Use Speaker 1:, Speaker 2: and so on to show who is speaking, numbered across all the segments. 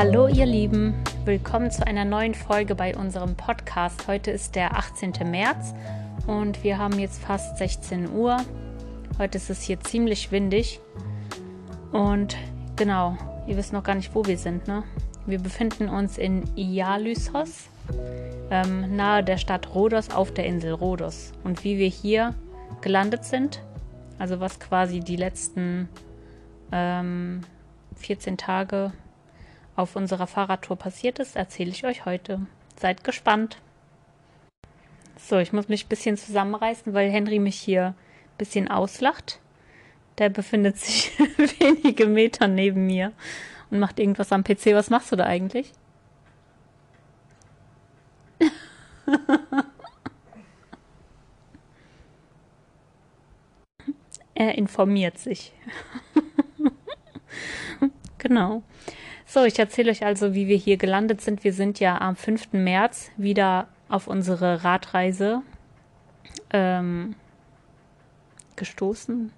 Speaker 1: Hallo ihr Lieben, willkommen zu einer neuen Folge bei unserem Podcast. Heute ist der 18. März und wir haben jetzt fast 16 Uhr. Heute ist es hier ziemlich windig und genau, ihr wisst noch gar nicht, wo wir sind. Ne? Wir befinden uns in Ialysos, ähm, nahe der Stadt Rhodos auf der Insel Rhodos. Und wie wir hier gelandet sind, also was quasi die letzten ähm, 14 Tage auf unserer Fahrradtour passiert ist, erzähle ich euch heute. Seid gespannt. So, ich muss mich ein bisschen zusammenreißen, weil Henry mich hier ein bisschen auslacht. Der befindet sich wenige Meter neben mir und macht irgendwas am PC. Was machst du da eigentlich? er informiert sich. genau. So, ich erzähle euch also, wie wir hier gelandet sind. Wir sind ja am 5. März wieder auf unsere Radreise ähm, gestoßen.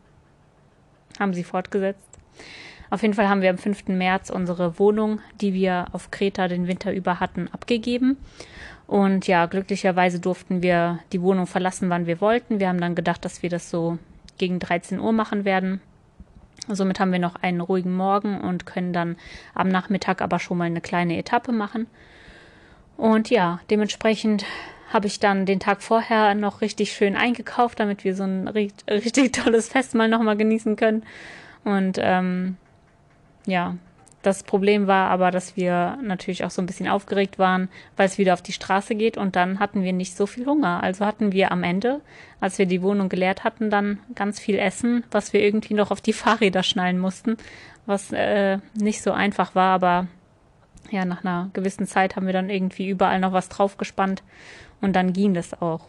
Speaker 1: Haben sie fortgesetzt. Auf jeden Fall haben wir am 5. März unsere Wohnung, die wir auf Kreta den Winter über hatten, abgegeben. Und ja, glücklicherweise durften wir die Wohnung verlassen, wann wir wollten. Wir haben dann gedacht, dass wir das so gegen 13 Uhr machen werden. Somit haben wir noch einen ruhigen Morgen und können dann am Nachmittag aber schon mal eine kleine Etappe machen. Und ja, dementsprechend habe ich dann den Tag vorher noch richtig schön eingekauft, damit wir so ein richtig tolles Fest mal nochmal genießen können. Und ähm, ja, das Problem war aber, dass wir natürlich auch so ein bisschen aufgeregt waren, weil es wieder auf die Straße geht und dann hatten wir nicht so viel Hunger. Also hatten wir am Ende, als wir die Wohnung geleert hatten, dann ganz viel Essen, was wir irgendwie noch auf die Fahrräder schnallen mussten, was äh, nicht so einfach war, aber ja, nach einer gewissen Zeit haben wir dann irgendwie überall noch was draufgespannt und dann ging das auch.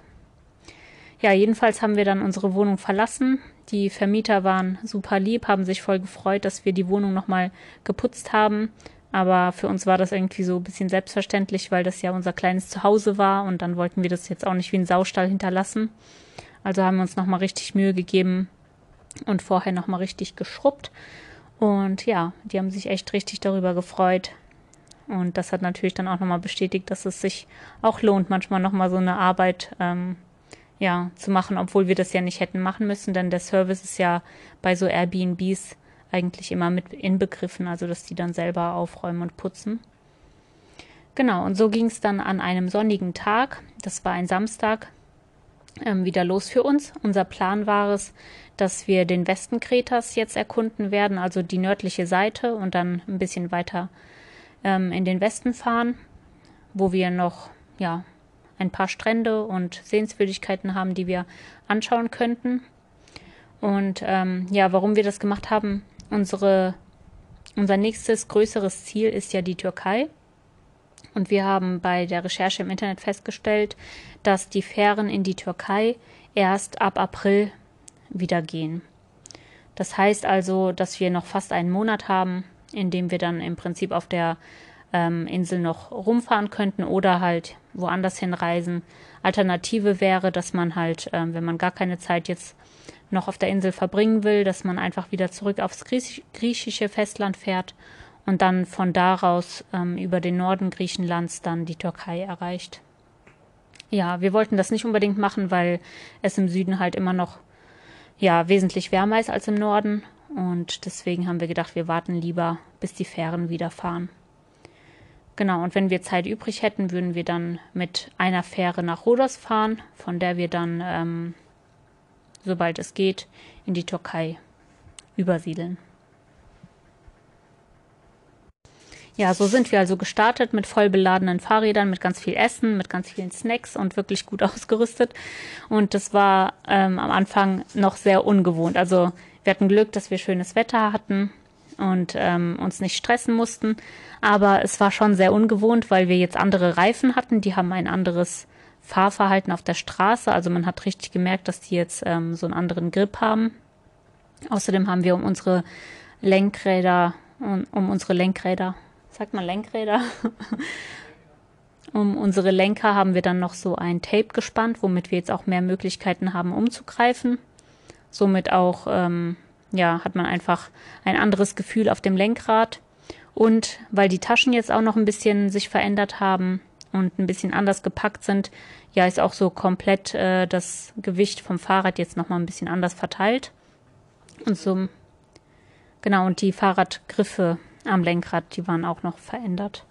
Speaker 1: Ja, jedenfalls haben wir dann unsere Wohnung verlassen. Die Vermieter waren super lieb, haben sich voll gefreut, dass wir die Wohnung nochmal geputzt haben. Aber für uns war das irgendwie so ein bisschen selbstverständlich, weil das ja unser kleines Zuhause war und dann wollten wir das jetzt auch nicht wie ein Saustall hinterlassen. Also haben wir uns nochmal richtig Mühe gegeben und vorher nochmal richtig geschrubbt. Und ja, die haben sich echt richtig darüber gefreut. Und das hat natürlich dann auch nochmal bestätigt, dass es sich auch lohnt, manchmal nochmal so eine Arbeit ähm, ja, zu machen, obwohl wir das ja nicht hätten machen müssen, denn der Service ist ja bei so Airbnbs eigentlich immer mit inbegriffen, also dass die dann selber aufräumen und putzen. Genau, und so ging es dann an einem sonnigen Tag, das war ein Samstag, ähm, wieder los für uns. Unser Plan war es, dass wir den Westen Kretas jetzt erkunden werden, also die nördliche Seite und dann ein bisschen weiter ähm, in den Westen fahren, wo wir noch ja ein paar Strände und Sehenswürdigkeiten haben, die wir anschauen könnten. Und ähm, ja, warum wir das gemacht haben, unsere, unser nächstes größeres Ziel ist ja die Türkei. Und wir haben bei der Recherche im Internet festgestellt, dass die Fähren in die Türkei erst ab April wieder gehen. Das heißt also, dass wir noch fast einen Monat haben, in dem wir dann im Prinzip auf der ähm, Insel noch rumfahren könnten oder halt woanders hinreisen. Alternative wäre, dass man halt, ähm, wenn man gar keine Zeit jetzt noch auf der Insel verbringen will, dass man einfach wieder zurück aufs griechische Festland fährt und dann von daraus ähm, über den Norden Griechenlands dann die Türkei erreicht. Ja, wir wollten das nicht unbedingt machen, weil es im Süden halt immer noch ja wesentlich wärmer ist als im Norden und deswegen haben wir gedacht, wir warten lieber, bis die Fähren wieder fahren. Genau, und wenn wir Zeit übrig hätten, würden wir dann mit einer Fähre nach Rhodos fahren, von der wir dann, ähm, sobald es geht, in die Türkei übersiedeln. Ja, so sind wir also gestartet mit voll beladenen Fahrrädern, mit ganz viel Essen, mit ganz vielen Snacks und wirklich gut ausgerüstet. Und das war ähm, am Anfang noch sehr ungewohnt. Also wir hatten Glück, dass wir schönes Wetter hatten und ähm, uns nicht stressen mussten. Aber es war schon sehr ungewohnt, weil wir jetzt andere Reifen hatten. Die haben ein anderes Fahrverhalten auf der Straße. Also man hat richtig gemerkt, dass die jetzt ähm, so einen anderen Grip haben. Außerdem haben wir um unsere Lenkräder, um, unsere Lenkräder, sagt man Lenkräder? um unsere Lenker haben wir dann noch so ein Tape gespannt, womit wir jetzt auch mehr Möglichkeiten haben umzugreifen. Somit auch ähm, ja, hat man einfach ein anderes Gefühl auf dem Lenkrad. Und weil die Taschen jetzt auch noch ein bisschen sich verändert haben und ein bisschen anders gepackt sind, ja, ist auch so komplett äh, das Gewicht vom Fahrrad jetzt nochmal ein bisschen anders verteilt. Und so, genau, und die Fahrradgriffe am Lenkrad, die waren auch noch verändert.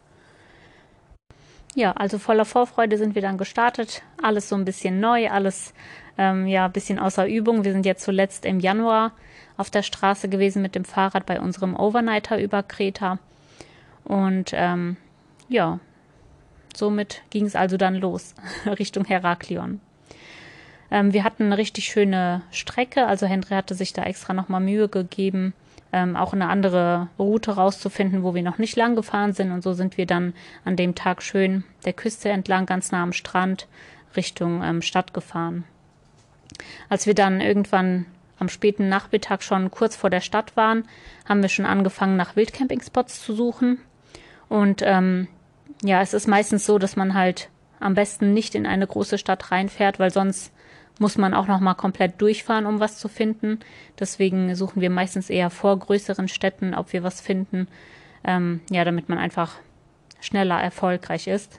Speaker 1: Ja, also voller Vorfreude sind wir dann gestartet. Alles so ein bisschen neu, alles ähm, ja ein bisschen außer Übung. Wir sind jetzt zuletzt im Januar auf der Straße gewesen mit dem Fahrrad bei unserem Overnighter über Kreta. Und ähm, ja, somit ging es also dann los Richtung Heraklion. Ähm, wir hatten eine richtig schöne Strecke, also Henry hatte sich da extra nochmal Mühe gegeben, ähm, auch eine andere Route rauszufinden, wo wir noch nicht lang gefahren sind. Und so sind wir dann an dem Tag schön der Küste entlang, ganz nah am Strand, Richtung ähm, Stadt gefahren. Als wir dann irgendwann am späten Nachmittag schon kurz vor der Stadt waren, haben wir schon angefangen, nach Wildcampingspots zu suchen. Und ähm, ja, es ist meistens so, dass man halt am besten nicht in eine große Stadt reinfährt, weil sonst muss man auch noch mal komplett durchfahren, um was zu finden. Deswegen suchen wir meistens eher vor größeren Städten, ob wir was finden, ähm, ja, damit man einfach schneller erfolgreich ist,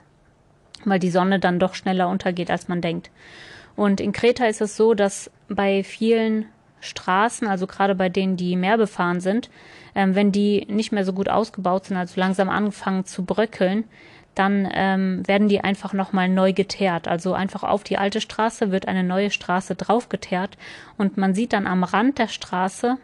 Speaker 1: weil die Sonne dann doch schneller untergeht, als man denkt. Und in Kreta ist es so, dass bei vielen Straßen, also gerade bei denen, die mehr befahren sind, ähm, wenn die nicht mehr so gut ausgebaut sind, also langsam anfangen zu bröckeln, dann ähm, werden die einfach nochmal neu geteert. Also einfach auf die alte Straße wird eine neue Straße draufgeteert und man sieht dann am Rand der Straße,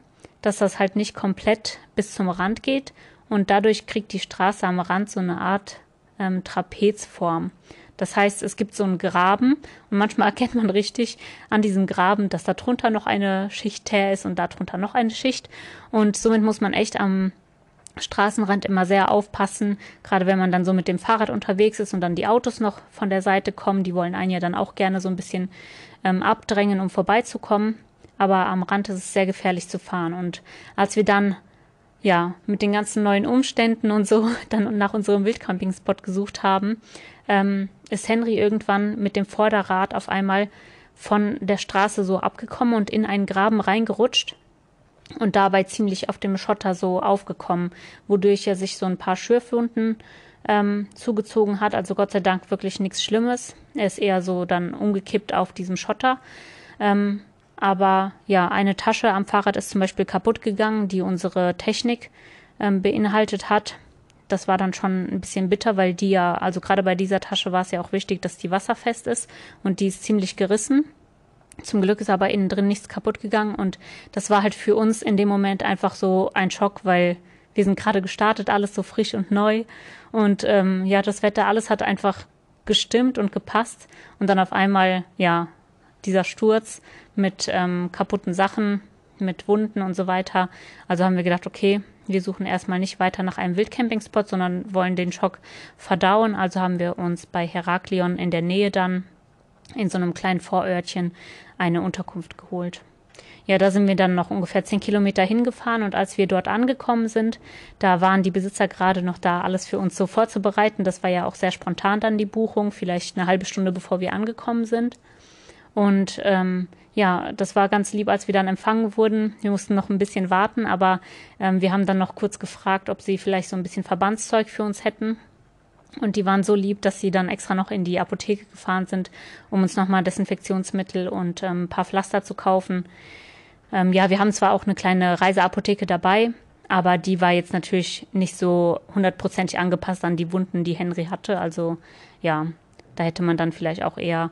Speaker 1: dass das halt nicht komplett bis zum Rand geht und dadurch kriegt die Straße am Rand so eine Art ähm, Trapezform. Das heißt, es gibt so einen Graben und manchmal erkennt man richtig an diesem Graben, dass da drunter noch eine Schicht Teer ist und darunter noch eine Schicht. Und somit muss man echt am Straßenrand immer sehr aufpassen, gerade wenn man dann so mit dem Fahrrad unterwegs ist und dann die Autos noch von der Seite kommen, die wollen einen ja dann auch gerne so ein bisschen ähm, abdrängen, um vorbeizukommen. Aber am Rand ist es sehr gefährlich zu fahren. Und als wir dann ja mit den ganzen neuen Umständen und so dann nach unserem Wildcamping-Spot gesucht haben, ähm, ist Henry irgendwann mit dem Vorderrad auf einmal von der Straße so abgekommen und in einen Graben reingerutscht und dabei ziemlich auf dem Schotter so aufgekommen, wodurch er sich so ein paar Schürfwunden ähm, zugezogen hat. Also Gott sei Dank wirklich nichts Schlimmes. Er ist eher so dann umgekippt auf diesem Schotter. Ähm, aber ja, eine Tasche am Fahrrad ist zum Beispiel kaputt gegangen, die unsere Technik ähm, beinhaltet hat das war dann schon ein bisschen bitter, weil die ja, also gerade bei dieser Tasche war es ja auch wichtig, dass die wasserfest ist und die ist ziemlich gerissen. Zum Glück ist aber innen drin nichts kaputt gegangen und das war halt für uns in dem Moment einfach so ein Schock, weil wir sind gerade gestartet, alles so frisch und neu und ähm, ja, das Wetter, alles hat einfach gestimmt und gepasst und dann auf einmal, ja, dieser Sturz mit ähm, kaputten Sachen, mit Wunden und so weiter. Also haben wir gedacht, okay, wir suchen erstmal nicht weiter nach einem Wildcampingspot, sondern wollen den Schock verdauen. Also haben wir uns bei Heraklion in der Nähe dann in so einem kleinen Vorörtchen eine Unterkunft geholt. Ja, da sind wir dann noch ungefähr zehn Kilometer hingefahren und als wir dort angekommen sind, da waren die Besitzer gerade noch da, alles für uns so vorzubereiten. Das war ja auch sehr spontan dann die Buchung, vielleicht eine halbe Stunde bevor wir angekommen sind. Und ähm, ja, das war ganz lieb, als wir dann empfangen wurden. Wir mussten noch ein bisschen warten, aber ähm, wir haben dann noch kurz gefragt, ob sie vielleicht so ein bisschen Verbandszeug für uns hätten. Und die waren so lieb, dass sie dann extra noch in die Apotheke gefahren sind, um uns nochmal Desinfektionsmittel und ähm, ein paar Pflaster zu kaufen. Ähm, ja, wir haben zwar auch eine kleine Reiseapotheke dabei, aber die war jetzt natürlich nicht so hundertprozentig angepasst an die Wunden, die Henry hatte. Also ja, da hätte man dann vielleicht auch eher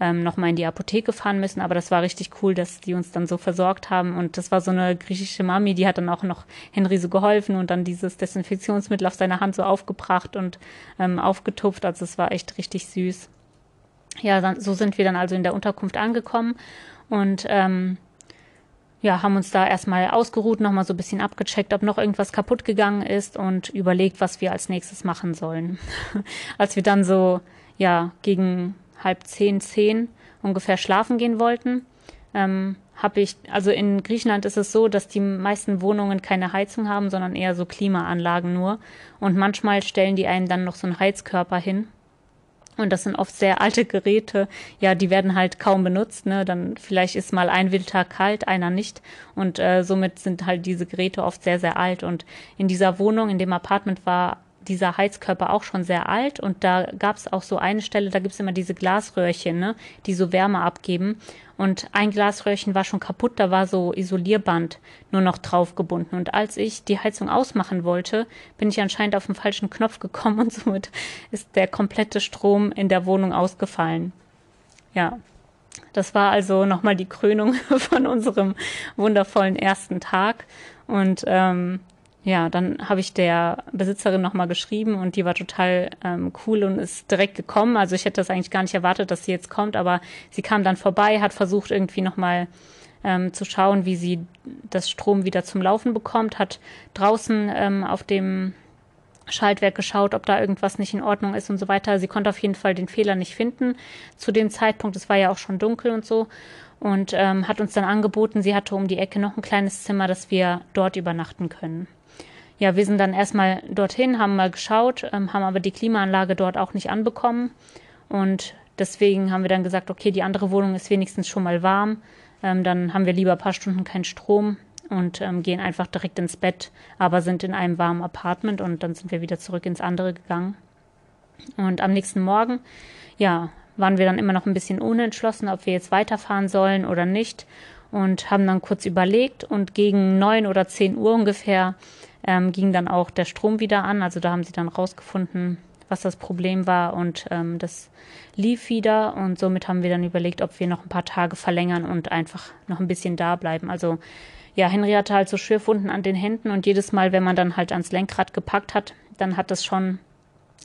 Speaker 1: ähm, nochmal in die Apotheke fahren müssen. Aber das war richtig cool, dass die uns dann so versorgt haben. Und das war so eine griechische Mami, die hat dann auch noch Henry so geholfen und dann dieses Desinfektionsmittel auf seiner Hand so aufgebracht und ähm, aufgetupft. Also es war echt richtig süß. Ja, dann, so sind wir dann also in der Unterkunft angekommen und ähm, ja, haben uns da erstmal ausgeruht, nochmal so ein bisschen abgecheckt, ob noch irgendwas kaputt gegangen ist und überlegt, was wir als nächstes machen sollen. als wir dann so, ja, gegen halb zehn, zehn ungefähr schlafen gehen wollten, ähm, habe ich, also in Griechenland ist es so, dass die meisten Wohnungen keine Heizung haben, sondern eher so Klimaanlagen nur. Und manchmal stellen die einen dann noch so einen Heizkörper hin. Und das sind oft sehr alte Geräte. Ja, die werden halt kaum benutzt. Ne? Dann vielleicht ist mal ein Winter kalt, einer nicht. Und äh, somit sind halt diese Geräte oft sehr, sehr alt. Und in dieser Wohnung, in dem Apartment war dieser Heizkörper auch schon sehr alt und da gab es auch so eine Stelle, da gibt es immer diese Glasröhrchen, ne, die so Wärme abgeben. Und ein Glasröhrchen war schon kaputt, da war so Isolierband nur noch drauf gebunden. Und als ich die Heizung ausmachen wollte, bin ich anscheinend auf den falschen Knopf gekommen und somit ist der komplette Strom in der Wohnung ausgefallen. Ja, das war also nochmal die Krönung von unserem wundervollen ersten Tag. Und ähm, ja, dann habe ich der Besitzerin nochmal geschrieben und die war total ähm, cool und ist direkt gekommen. Also ich hätte das eigentlich gar nicht erwartet, dass sie jetzt kommt, aber sie kam dann vorbei, hat versucht irgendwie nochmal ähm, zu schauen, wie sie das Strom wieder zum Laufen bekommt, hat draußen ähm, auf dem Schaltwerk geschaut, ob da irgendwas nicht in Ordnung ist und so weiter. Sie konnte auf jeden Fall den Fehler nicht finden zu dem Zeitpunkt. Es war ja auch schon dunkel und so. Und ähm, hat uns dann angeboten, sie hatte um die Ecke noch ein kleines Zimmer, dass wir dort übernachten können ja, wir sind dann erstmal dorthin, haben mal geschaut, ähm, haben aber die Klimaanlage dort auch nicht anbekommen. Und deswegen haben wir dann gesagt, okay, die andere Wohnung ist wenigstens schon mal warm. Ähm, dann haben wir lieber ein paar Stunden keinen Strom und ähm, gehen einfach direkt ins Bett, aber sind in einem warmen Apartment und dann sind wir wieder zurück ins andere gegangen. Und am nächsten Morgen, ja, waren wir dann immer noch ein bisschen unentschlossen, ob wir jetzt weiterfahren sollen oder nicht und haben dann kurz überlegt und gegen neun oder zehn Uhr ungefähr ähm, ging dann auch der Strom wieder an. Also da haben sie dann rausgefunden, was das Problem war und ähm, das lief wieder und somit haben wir dann überlegt, ob wir noch ein paar Tage verlängern und einfach noch ein bisschen da bleiben. Also ja, Henry hatte halt so Schürfwunden an den Händen und jedes Mal, wenn man dann halt ans Lenkrad gepackt hat, dann hat das schon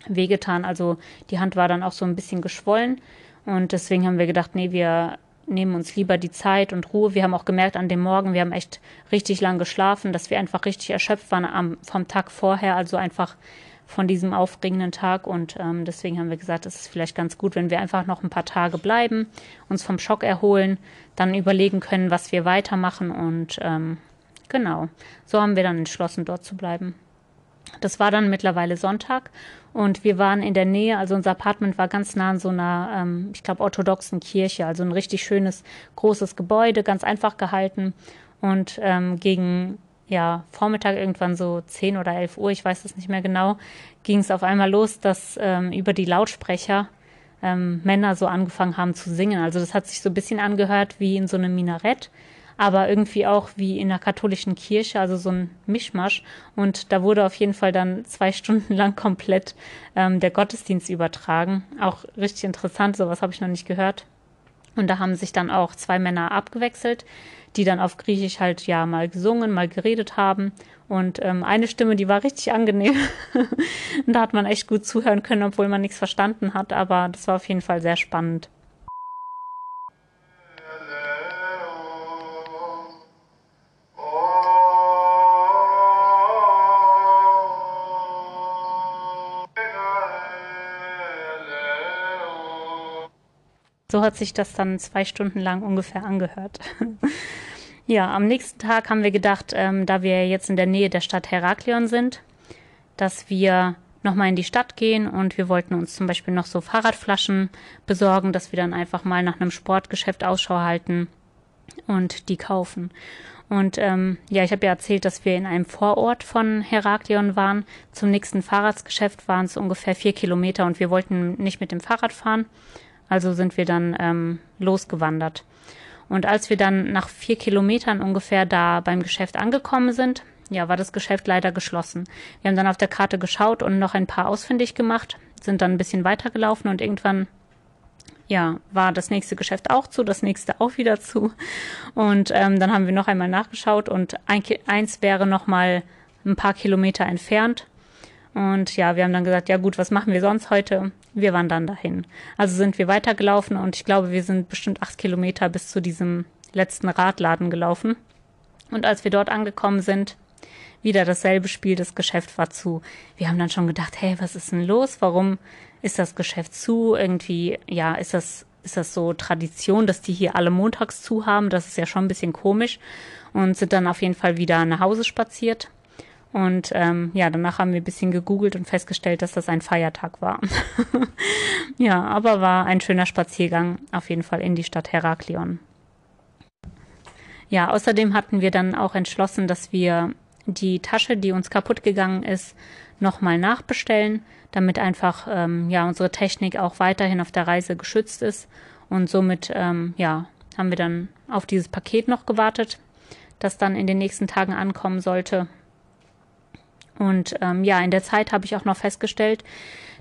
Speaker 1: wehgetan. Also die Hand war dann auch so ein bisschen geschwollen und deswegen haben wir gedacht, nee, wir nehmen uns lieber die Zeit und Ruhe. Wir haben auch gemerkt an dem Morgen, wir haben echt richtig lang geschlafen, dass wir einfach richtig erschöpft waren am, vom Tag vorher, also einfach von diesem aufregenden Tag. Und ähm, deswegen haben wir gesagt, es ist vielleicht ganz gut, wenn wir einfach noch ein paar Tage bleiben, uns vom Schock erholen, dann überlegen können, was wir weitermachen. Und ähm, genau, so haben wir dann entschlossen, dort zu bleiben. Das war dann mittlerweile Sonntag und wir waren in der Nähe, also unser Apartment war ganz nah an so einer, ähm, ich glaube, orthodoxen Kirche, also ein richtig schönes, großes Gebäude, ganz einfach gehalten. Und ähm, gegen ja, Vormittag irgendwann so 10 oder 11 Uhr, ich weiß es nicht mehr genau, ging es auf einmal los, dass ähm, über die Lautsprecher ähm, Männer so angefangen haben zu singen. Also das hat sich so ein bisschen angehört wie in so einem Minarett aber irgendwie auch wie in der katholischen Kirche, also so ein Mischmasch. Und da wurde auf jeden Fall dann zwei Stunden lang komplett ähm, der Gottesdienst übertragen. Auch richtig interessant, sowas habe ich noch nicht gehört. Und da haben sich dann auch zwei Männer abgewechselt, die dann auf Griechisch halt ja mal gesungen, mal geredet haben. Und ähm, eine Stimme, die war richtig angenehm. und da hat man echt gut zuhören können, obwohl man nichts verstanden hat. Aber das war auf jeden Fall sehr spannend. So hat sich das dann zwei Stunden lang ungefähr angehört. ja, am nächsten Tag haben wir gedacht, ähm, da wir jetzt in der Nähe der Stadt Heraklion sind, dass wir nochmal in die Stadt gehen und wir wollten uns zum Beispiel noch so Fahrradflaschen besorgen, dass wir dann einfach mal nach einem Sportgeschäft Ausschau halten und die kaufen. Und ähm, ja, ich habe ja erzählt, dass wir in einem Vorort von Heraklion waren. Zum nächsten Fahrradsgeschäft waren es ungefähr vier Kilometer und wir wollten nicht mit dem Fahrrad fahren, also sind wir dann ähm, losgewandert. Und als wir dann nach vier Kilometern ungefähr da beim Geschäft angekommen sind, ja, war das Geschäft leider geschlossen. Wir haben dann auf der Karte geschaut und noch ein paar ausfindig gemacht, sind dann ein bisschen weitergelaufen und irgendwann ja, war das nächste Geschäft auch zu, das nächste auch wieder zu. Und ähm, dann haben wir noch einmal nachgeschaut und ein, eins wäre noch mal ein paar Kilometer entfernt. Und ja, wir haben dann gesagt, ja gut, was machen wir sonst heute? Wir wandern dahin. Also sind wir weitergelaufen und ich glaube, wir sind bestimmt acht Kilometer bis zu diesem letzten Radladen gelaufen. Und als wir dort angekommen sind, wieder dasselbe Spiel, das Geschäft war zu. Wir haben dann schon gedacht, hey, was ist denn los? Warum ist das Geschäft zu? Irgendwie, ja, ist das, ist das so Tradition, dass die hier alle montags zu haben? Das ist ja schon ein bisschen komisch. Und sind dann auf jeden Fall wieder nach Hause spaziert. Und ähm, ja, danach haben wir ein bisschen gegoogelt und festgestellt, dass das ein Feiertag war. ja, aber war ein schöner Spaziergang auf jeden Fall in die Stadt Heraklion. Ja, außerdem hatten wir dann auch entschlossen, dass wir die Tasche, die uns kaputt gegangen ist, nochmal nachbestellen, damit einfach ähm, ja unsere Technik auch weiterhin auf der Reise geschützt ist. Und somit ähm, ja haben wir dann auf dieses Paket noch gewartet, das dann in den nächsten Tagen ankommen sollte. Und ähm, ja, in der Zeit habe ich auch noch festgestellt,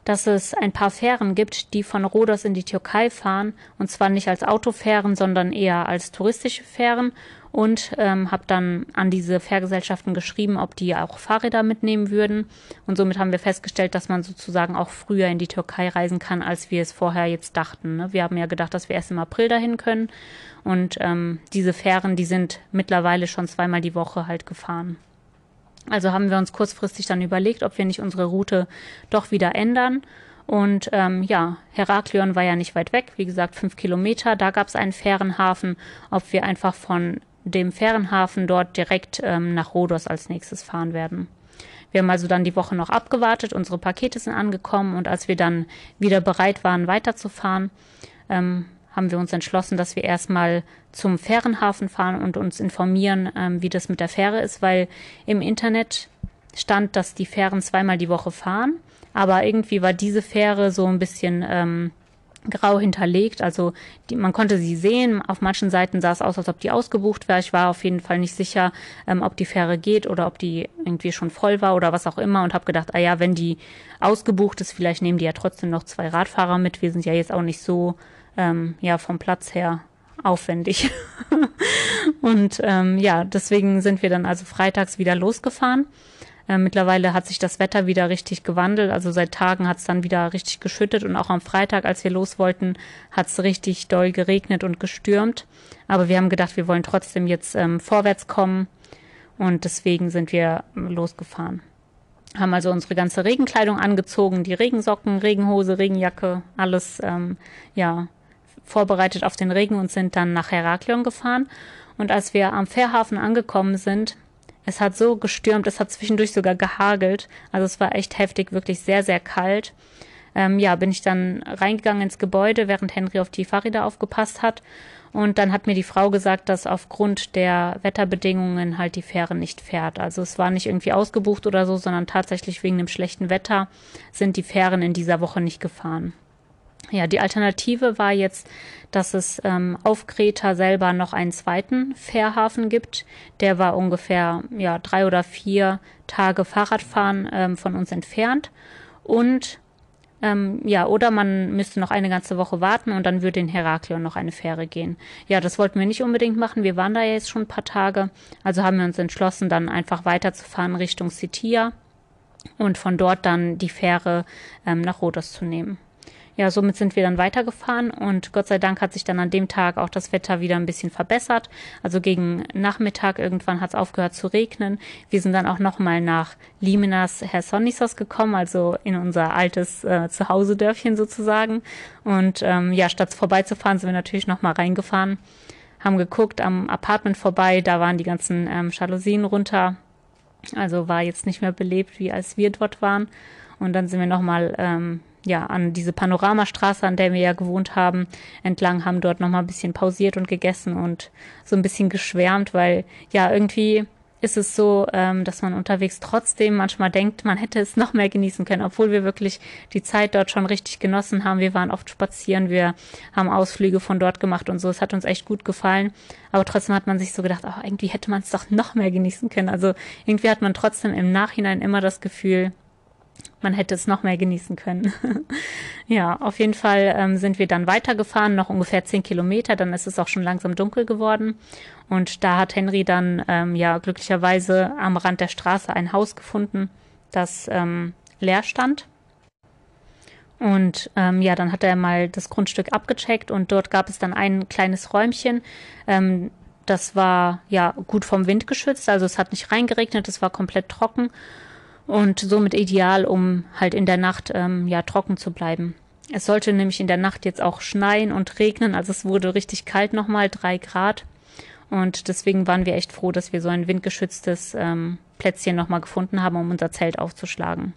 Speaker 1: dass es ein paar Fähren gibt, die von Rhodos in die Türkei fahren. Und zwar nicht als Autofähren, sondern eher als touristische Fähren. Und ähm, habe dann an diese Fährgesellschaften geschrieben, ob die auch Fahrräder mitnehmen würden. Und somit haben wir festgestellt, dass man sozusagen auch früher in die Türkei reisen kann, als wir es vorher jetzt dachten. Ne? Wir haben ja gedacht, dass wir erst im April dahin können. Und ähm, diese Fähren, die sind mittlerweile schon zweimal die Woche halt gefahren. Also haben wir uns kurzfristig dann überlegt, ob wir nicht unsere Route doch wieder ändern. Und ähm, ja, Heraklion war ja nicht weit weg, wie gesagt, fünf Kilometer. Da gab es einen Fährenhafen, ob wir einfach von dem Fährenhafen dort direkt ähm, nach Rhodos als nächstes fahren werden. Wir haben also dann die Woche noch abgewartet, unsere Pakete sind angekommen und als wir dann wieder bereit waren, weiterzufahren, ähm, haben wir uns entschlossen, dass wir erstmal zum Fährenhafen fahren und uns informieren, ähm, wie das mit der Fähre ist, weil im Internet stand, dass die Fähren zweimal die Woche fahren, aber irgendwie war diese Fähre so ein bisschen ähm, grau hinterlegt. Also die, man konnte sie sehen. Auf manchen Seiten sah es aus, als ob die ausgebucht wäre. Ich war auf jeden Fall nicht sicher, ähm, ob die Fähre geht oder ob die irgendwie schon voll war oder was auch immer und habe gedacht, ah ja, wenn die ausgebucht ist, vielleicht nehmen die ja trotzdem noch zwei Radfahrer mit. Wir sind ja jetzt auch nicht so ähm, ja vom Platz her aufwendig. und ähm, ja, deswegen sind wir dann also freitags wieder losgefahren. Äh, mittlerweile hat sich das Wetter wieder richtig gewandelt. Also seit Tagen hat es dann wieder richtig geschüttet und auch am Freitag, als wir los wollten, hat es richtig doll geregnet und gestürmt. Aber wir haben gedacht, wir wollen trotzdem jetzt ähm, vorwärts kommen und deswegen sind wir losgefahren. Haben also unsere ganze Regenkleidung angezogen, die Regensocken, Regenhose, Regenjacke, alles ähm, ja vorbereitet auf den Regen und sind dann nach Heraklion gefahren. Und als wir am Fährhafen angekommen sind, es hat so gestürmt, es hat zwischendurch sogar gehagelt. Also es war echt heftig, wirklich sehr, sehr kalt. Ähm, ja, bin ich dann reingegangen ins Gebäude, während Henry auf die Fahrräder aufgepasst hat. Und dann hat mir die Frau gesagt, dass aufgrund der Wetterbedingungen halt die Fähre nicht fährt. Also es war nicht irgendwie ausgebucht oder so, sondern tatsächlich wegen dem schlechten Wetter sind die Fähren in dieser Woche nicht gefahren. Ja, die Alternative war jetzt, dass es ähm, auf Kreta selber noch einen zweiten Fährhafen gibt. Der war ungefähr ja, drei oder vier Tage Fahrradfahren ähm, von uns entfernt. Und ähm, ja, oder man müsste noch eine ganze Woche warten und dann würde in Heraklion noch eine Fähre gehen. Ja, das wollten wir nicht unbedingt machen. Wir waren da jetzt schon ein paar Tage. Also haben wir uns entschlossen, dann einfach weiterzufahren Richtung Sitia und von dort dann die Fähre ähm, nach Rhodos zu nehmen ja, somit sind wir dann weitergefahren und Gott sei Dank hat sich dann an dem Tag auch das Wetter wieder ein bisschen verbessert. Also gegen Nachmittag irgendwann hat es aufgehört zu regnen. Wir sind dann auch nochmal nach Liminas Hersonisos gekommen, also in unser altes äh, Zuhause-Dörfchen sozusagen. Und ähm, ja, statt vorbeizufahren, sind wir natürlich nochmal reingefahren, haben geguckt am Apartment vorbei, da waren die ganzen ähm, Jalousien runter. Also war jetzt nicht mehr belebt, wie als wir dort waren. Und dann sind wir nochmal ähm, ja, an diese Panoramastraße, an der wir ja gewohnt haben, entlang, haben dort nochmal ein bisschen pausiert und gegessen und so ein bisschen geschwärmt, weil ja, irgendwie ist es so, ähm, dass man unterwegs trotzdem manchmal denkt, man hätte es noch mehr genießen können, obwohl wir wirklich die Zeit dort schon richtig genossen haben. Wir waren oft spazieren, wir haben Ausflüge von dort gemacht und so. Es hat uns echt gut gefallen. Aber trotzdem hat man sich so gedacht, oh, irgendwie hätte man es doch noch mehr genießen können. Also irgendwie hat man trotzdem im Nachhinein immer das Gefühl, man hätte es noch mehr genießen können. ja, auf jeden Fall ähm, sind wir dann weitergefahren, noch ungefähr zehn Kilometer, dann ist es auch schon langsam dunkel geworden. Und da hat Henry dann ähm, ja glücklicherweise am Rand der Straße ein Haus gefunden, das ähm, leer stand. Und ähm, ja, dann hat er mal das Grundstück abgecheckt und dort gab es dann ein kleines Räumchen. Ähm, das war ja gut vom Wind geschützt, also es hat nicht reingeregnet, es war komplett trocken und somit ideal, um halt in der Nacht ähm, ja trocken zu bleiben. Es sollte nämlich in der Nacht jetzt auch schneien und regnen, also es wurde richtig kalt nochmal, drei Grad. Und deswegen waren wir echt froh, dass wir so ein windgeschütztes ähm, Plätzchen nochmal gefunden haben, um unser Zelt aufzuschlagen.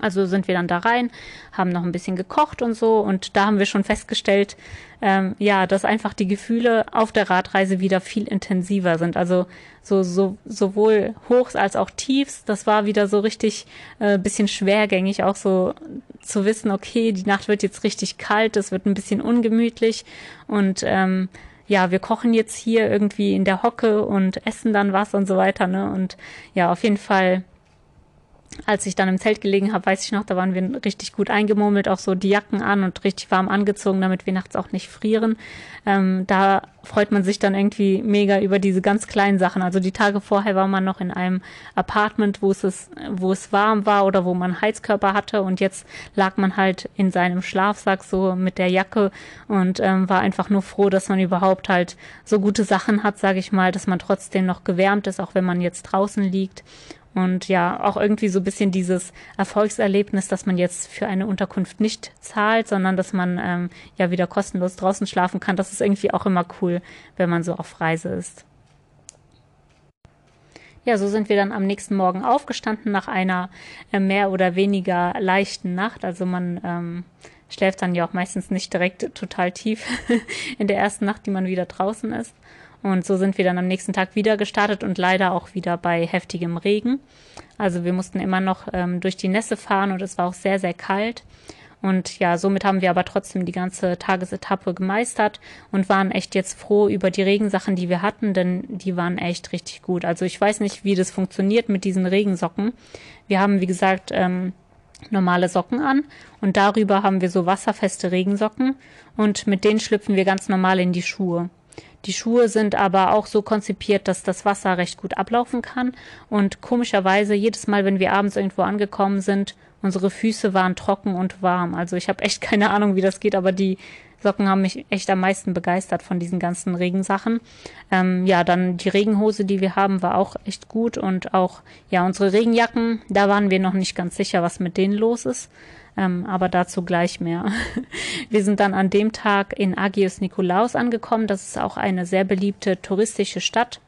Speaker 1: Also sind wir dann da rein, haben noch ein bisschen gekocht und so und da haben wir schon festgestellt, ähm, ja, dass einfach die Gefühle auf der Radreise wieder viel intensiver sind. Also so, so sowohl Hochs als auch Tiefs. Das war wieder so richtig äh, bisschen schwergängig, auch so zu wissen, okay, die Nacht wird jetzt richtig kalt, es wird ein bisschen ungemütlich und ähm, ja, wir kochen jetzt hier irgendwie in der Hocke und essen dann was und so weiter. Ne? Und ja, auf jeden Fall als ich dann im Zelt gelegen habe, weiß ich noch, da waren wir richtig gut eingemurmelt, auch so die Jacken an und richtig warm angezogen, damit wir nachts auch nicht frieren. Ähm, da freut man sich dann irgendwie mega über diese ganz kleinen Sachen. Also die Tage vorher war man noch in einem Apartment, wo es, wo es warm war oder wo man Heizkörper hatte und jetzt lag man halt in seinem Schlafsack so mit der Jacke und ähm, war einfach nur froh, dass man überhaupt halt so gute Sachen hat, sage ich mal, dass man trotzdem noch gewärmt ist, auch wenn man jetzt draußen liegt. Und ja, auch irgendwie so ein bisschen dieses Erfolgserlebnis, dass man jetzt für eine Unterkunft nicht zahlt, sondern dass man ähm, ja wieder kostenlos draußen schlafen kann. Das ist irgendwie auch immer cool, wenn man so auf Reise ist. Ja, so sind wir dann am nächsten Morgen aufgestanden nach einer äh, mehr oder weniger leichten Nacht. Also man ähm, schläft dann ja auch meistens nicht direkt total tief in der ersten Nacht, die man wieder draußen ist. Und so sind wir dann am nächsten Tag wieder gestartet und leider auch wieder bei heftigem Regen. Also wir mussten immer noch ähm, durch die Nässe fahren und es war auch sehr, sehr kalt. Und ja, somit haben wir aber trotzdem die ganze Tagesetappe gemeistert und waren echt jetzt froh über die Regensachen, die wir hatten, denn die waren echt richtig gut. Also ich weiß nicht, wie das funktioniert mit diesen Regensocken. Wir haben, wie gesagt, ähm, normale Socken an und darüber haben wir so wasserfeste Regensocken und mit denen schlüpfen wir ganz normal in die Schuhe. Die Schuhe sind aber auch so konzipiert, dass das Wasser recht gut ablaufen kann. Und komischerweise, jedes Mal, wenn wir abends irgendwo angekommen sind, unsere Füße waren trocken und warm. Also ich habe echt keine Ahnung, wie das geht, aber die Socken haben mich echt am meisten begeistert von diesen ganzen Regensachen. Ähm, ja, dann die Regenhose, die wir haben, war auch echt gut und auch ja unsere Regenjacken. Da waren wir noch nicht ganz sicher, was mit denen los ist. Ähm, aber dazu gleich mehr. Wir sind dann an dem Tag in Agios Nikolaos angekommen. Das ist auch eine sehr beliebte touristische Stadt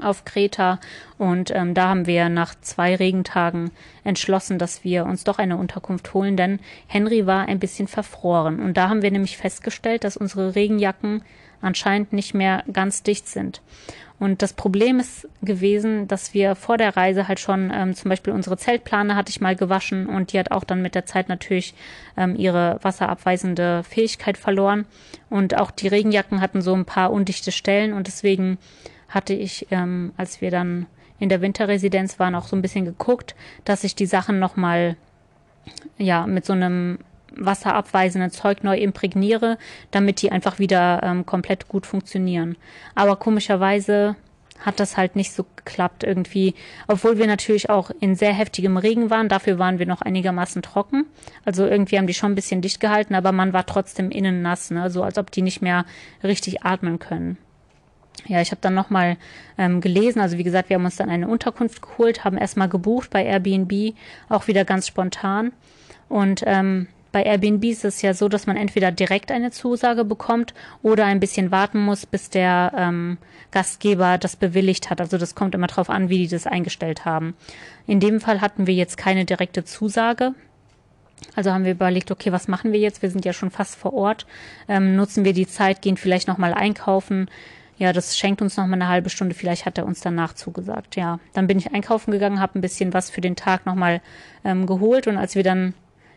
Speaker 1: auf Kreta und ähm, da haben wir nach zwei Regentagen entschlossen, dass wir uns doch eine Unterkunft holen, denn Henry war ein bisschen verfroren und da haben wir nämlich festgestellt, dass unsere Regenjacken anscheinend nicht mehr ganz dicht sind. Und das Problem ist gewesen, dass wir vor der Reise halt schon ähm, zum Beispiel unsere Zeltplane hatte ich mal gewaschen und die hat auch dann mit der Zeit natürlich ähm, ihre wasserabweisende Fähigkeit verloren. Und auch die Regenjacken hatten so ein paar undichte Stellen und deswegen hatte ich, ähm, als wir dann in der Winterresidenz waren, auch so ein bisschen geguckt, dass ich die Sachen nochmal ja, mit so einem wasserabweisenden Zeug neu imprägniere, damit die einfach wieder ähm, komplett gut funktionieren. Aber komischerweise hat das halt nicht so geklappt irgendwie, obwohl wir natürlich auch in sehr heftigem Regen waren. Dafür waren wir noch einigermaßen trocken. Also irgendwie haben die schon ein bisschen dicht gehalten, aber man war trotzdem innen nass, ne? so als ob die nicht mehr richtig atmen können. Ja, ich habe dann nochmal ähm, gelesen, also wie gesagt, wir haben uns dann eine Unterkunft geholt, haben erstmal gebucht bei Airbnb, auch wieder ganz spontan. Und ähm, bei Airbnb ist es ja so, dass man entweder direkt eine Zusage bekommt oder ein bisschen warten muss, bis der ähm, Gastgeber das bewilligt hat. Also das kommt immer darauf an, wie die das eingestellt haben. In dem Fall hatten wir jetzt keine direkte Zusage. Also haben wir überlegt, okay, was machen wir jetzt? Wir sind ja schon fast vor Ort. Ähm, nutzen wir die Zeit, gehen vielleicht nochmal einkaufen. Ja, das schenkt uns nochmal eine halbe Stunde. Vielleicht hat er uns danach zugesagt. Ja, dann bin ich einkaufen gegangen, habe ein bisschen was für den Tag nochmal ähm, geholt und als wir dann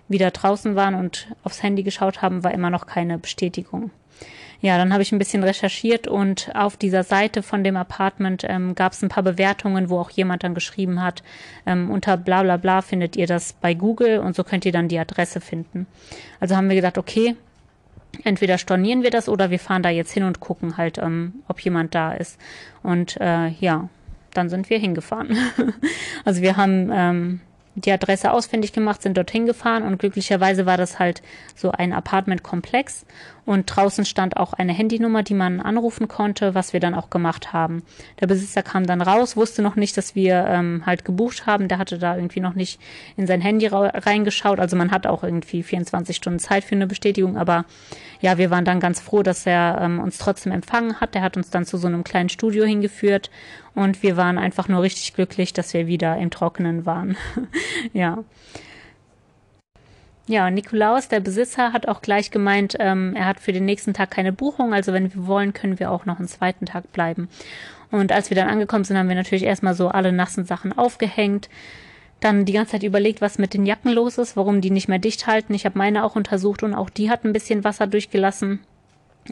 Speaker 1: wieder draußen waren und aufs Handy geschaut haben, war immer noch keine Bestätigung. Ja, dann habe ich ein bisschen recherchiert und auf dieser Seite von dem Apartment ähm, gab es ein paar Bewertungen, wo auch jemand dann geschrieben hat, ähm, unter bla bla bla findet ihr das bei Google und so könnt ihr dann die Adresse finden. Also haben wir gedacht, okay, entweder stornieren wir das oder wir fahren da jetzt hin und gucken halt, ähm, ob jemand da ist. Und äh, ja, dann sind wir hingefahren. also wir haben ähm, die Adresse ausfindig gemacht, sind dorthin gefahren und glücklicherweise war das halt so ein Apartmentkomplex Und draußen stand auch eine Handynummer, die man anrufen konnte, was wir dann auch gemacht haben. Der Besitzer kam dann raus, wusste noch nicht, dass wir ähm, halt gebucht haben. Der hatte da irgendwie noch nicht in sein Handy reingeschaut. Also man hat auch irgendwie 24 Stunden Zeit für eine Bestätigung. Aber ja, wir waren dann ganz froh, dass er ähm, uns trotzdem empfangen hat. Der hat uns dann zu so einem kleinen Studio hingeführt und wir waren einfach nur richtig glücklich, dass wir wieder im Trockenen waren. ja. Ja, Nikolaus, der Besitzer, hat auch gleich gemeint, ähm, er hat für den nächsten Tag keine Buchung. Also wenn wir wollen, können wir auch noch einen zweiten Tag bleiben. Und als wir dann angekommen sind, haben wir natürlich erstmal so alle nassen Sachen aufgehängt. Dann die ganze Zeit überlegt, was mit den Jacken los ist, warum die nicht mehr dicht halten. Ich habe meine auch untersucht und auch die hat ein bisschen Wasser durchgelassen.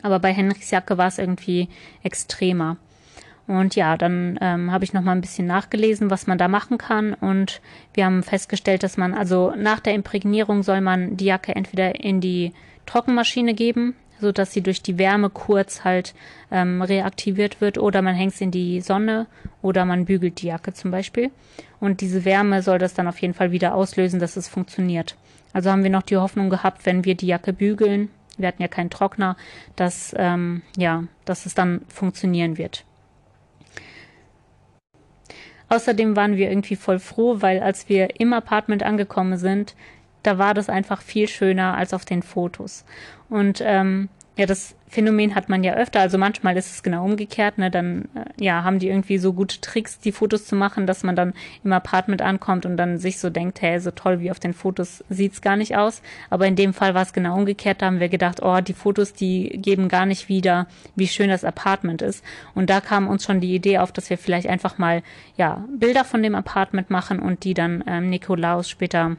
Speaker 1: Aber bei Henriks Jacke war es irgendwie extremer. Und ja, dann ähm, habe ich noch mal ein bisschen nachgelesen, was man da machen kann. Und wir haben festgestellt, dass man, also nach der Imprägnierung soll man die Jacke entweder in die Trockenmaschine geben, so dass sie durch die Wärme kurz halt ähm, reaktiviert wird, oder man hängt es in die Sonne oder man bügelt die Jacke zum Beispiel. Und diese Wärme soll das dann auf jeden Fall wieder auslösen, dass es funktioniert. Also haben wir noch die Hoffnung gehabt, wenn wir die Jacke bügeln, wir hatten ja keinen Trockner, dass ähm, ja, dass es dann funktionieren wird. Außerdem waren wir irgendwie voll froh, weil als wir im Apartment angekommen sind, da war das einfach viel schöner als auf den Fotos. Und ähm, ja, das Phänomen hat man ja öfter. Also manchmal ist es genau umgekehrt. Ne? Dann äh, ja, haben die irgendwie so gute Tricks, die Fotos zu machen, dass man dann im Apartment ankommt und dann sich so denkt, hey, so toll wie auf den Fotos sieht's gar nicht aus. Aber in dem Fall war es genau umgekehrt. Da haben wir gedacht, oh, die Fotos, die geben gar nicht wieder, wie schön das Apartment ist. Und da kam uns schon die Idee auf, dass wir vielleicht einfach mal ja Bilder von dem Apartment machen und die dann ähm, Nikolaus später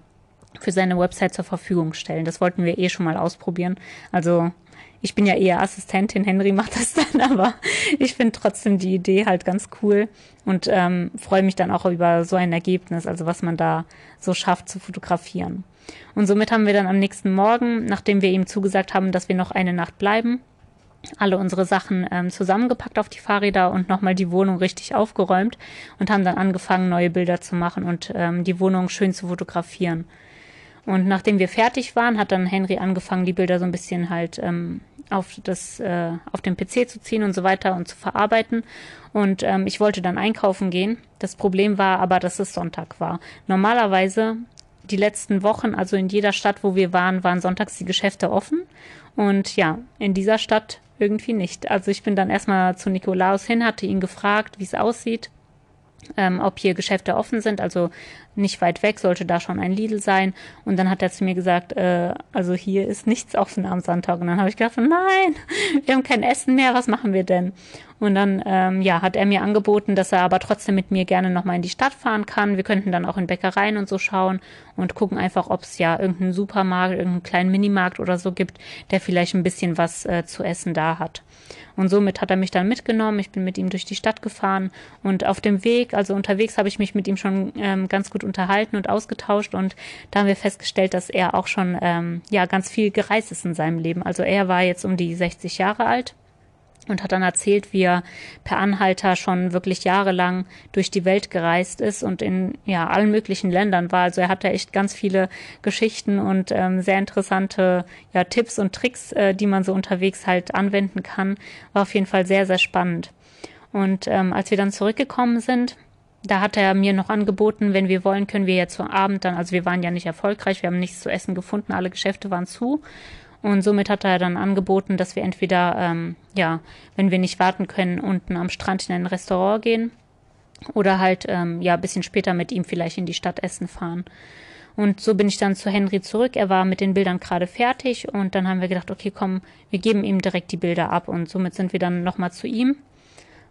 Speaker 1: für seine Website zur Verfügung stellen. Das wollten wir eh schon mal ausprobieren. Also ich bin ja eher Assistentin, Henry macht das dann, aber ich finde trotzdem die Idee halt ganz cool und ähm, freue mich dann auch über so ein Ergebnis, also was man da so schafft zu fotografieren. Und somit haben wir dann am nächsten Morgen, nachdem wir ihm zugesagt haben, dass wir noch eine Nacht bleiben, alle unsere Sachen ähm, zusammengepackt auf die Fahrräder und nochmal die Wohnung richtig aufgeräumt und haben dann angefangen, neue Bilder zu machen und ähm, die Wohnung schön zu fotografieren. Und nachdem wir fertig waren, hat dann Henry angefangen, die Bilder so ein bisschen halt ähm, auf das äh, auf den PC zu ziehen und so weiter und zu verarbeiten. Und ähm, ich wollte dann einkaufen gehen. Das Problem war aber, dass es Sonntag war. Normalerweise die letzten Wochen, also in jeder Stadt, wo wir waren, waren sonntags die Geschäfte offen. Und ja, in dieser Stadt irgendwie nicht. Also ich bin dann erstmal zu Nikolaus hin, hatte ihn gefragt, wie es aussieht ähm, ob hier Geschäfte offen sind, also nicht weit weg sollte da schon ein Lidl sein. Und dann hat er zu mir gesagt, äh, also hier ist nichts offen am Sonntag. Und dann habe ich gedacht, nein, wir haben kein Essen mehr, was machen wir denn? Und dann, ähm, ja, hat er mir angeboten, dass er aber trotzdem mit mir gerne nochmal in die Stadt fahren kann. Wir könnten dann auch in Bäckereien und so schauen und gucken einfach, ob es ja irgendeinen Supermarkt, irgendeinen kleinen Minimarkt oder so gibt, der vielleicht ein bisschen was äh, zu essen da hat. Und somit hat er mich dann mitgenommen. Ich bin mit ihm durch die Stadt gefahren und auf dem Weg, also unterwegs, habe ich mich mit ihm schon ähm, ganz gut unterhalten und ausgetauscht und da haben wir festgestellt, dass er auch schon ähm, ja ganz viel gereist ist in seinem Leben. Also er war jetzt um die 60 Jahre alt und hat dann erzählt, wie er per Anhalter schon wirklich jahrelang durch die Welt gereist ist und in ja allen möglichen Ländern war. Also er hatte echt ganz viele Geschichten und ähm, sehr interessante ja Tipps und Tricks, äh, die man so unterwegs halt anwenden kann. War auf jeden Fall sehr sehr spannend. Und ähm, als wir dann zurückgekommen sind, da hat er mir noch angeboten, wenn wir wollen, können wir ja zu Abend dann, also wir waren ja nicht erfolgreich, wir haben nichts zu essen gefunden, alle Geschäfte waren zu. Und somit hat er dann angeboten, dass wir entweder, ähm, ja, wenn wir nicht warten können, unten am Strand in ein Restaurant gehen oder halt, ähm, ja, bisschen später mit ihm vielleicht in die Stadt essen fahren. Und so bin ich dann zu Henry zurück. Er war mit den Bildern gerade fertig und dann haben wir gedacht, okay, komm, wir geben ihm direkt die Bilder ab und somit sind wir dann nochmal zu ihm.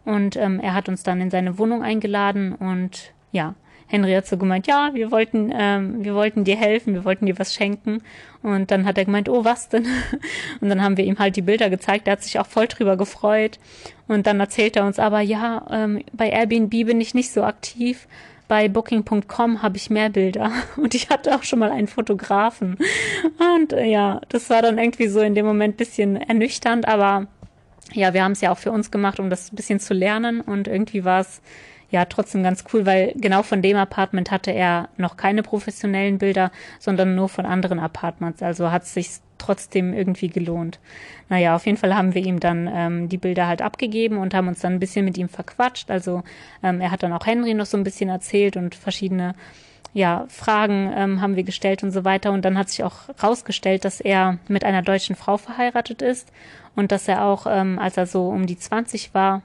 Speaker 1: Und ähm, er hat uns dann in seine Wohnung eingeladen und ja, Henry hat so gemeint, ja, wir wollten, ähm, wir wollten dir helfen, wir wollten dir was schenken. Und dann hat er gemeint, oh, was denn? Und dann haben wir ihm halt die Bilder gezeigt. Er hat sich auch voll drüber gefreut. Und dann erzählt er uns aber, ja, ähm, bei Airbnb bin ich nicht so aktiv. Bei Booking.com habe ich mehr Bilder und ich hatte auch schon mal einen Fotografen. Und äh, ja, das war dann irgendwie so in dem Moment bisschen ernüchternd, aber ja, wir haben es ja auch für uns gemacht, um das ein bisschen zu lernen und irgendwie war es ja trotzdem ganz cool, weil genau von dem Apartment hatte er noch keine professionellen Bilder, sondern nur von anderen Apartments. Also hat sich trotzdem irgendwie gelohnt. Naja, auf jeden Fall haben wir ihm dann ähm, die Bilder halt abgegeben und haben uns dann ein bisschen mit ihm verquatscht. Also ähm, er hat dann auch Henry noch so ein bisschen erzählt und verschiedene ja, Fragen ähm, haben wir gestellt und so weiter. Und dann hat sich auch rausgestellt, dass er mit einer deutschen Frau verheiratet ist und dass er auch, ähm, als er so um die 20 war,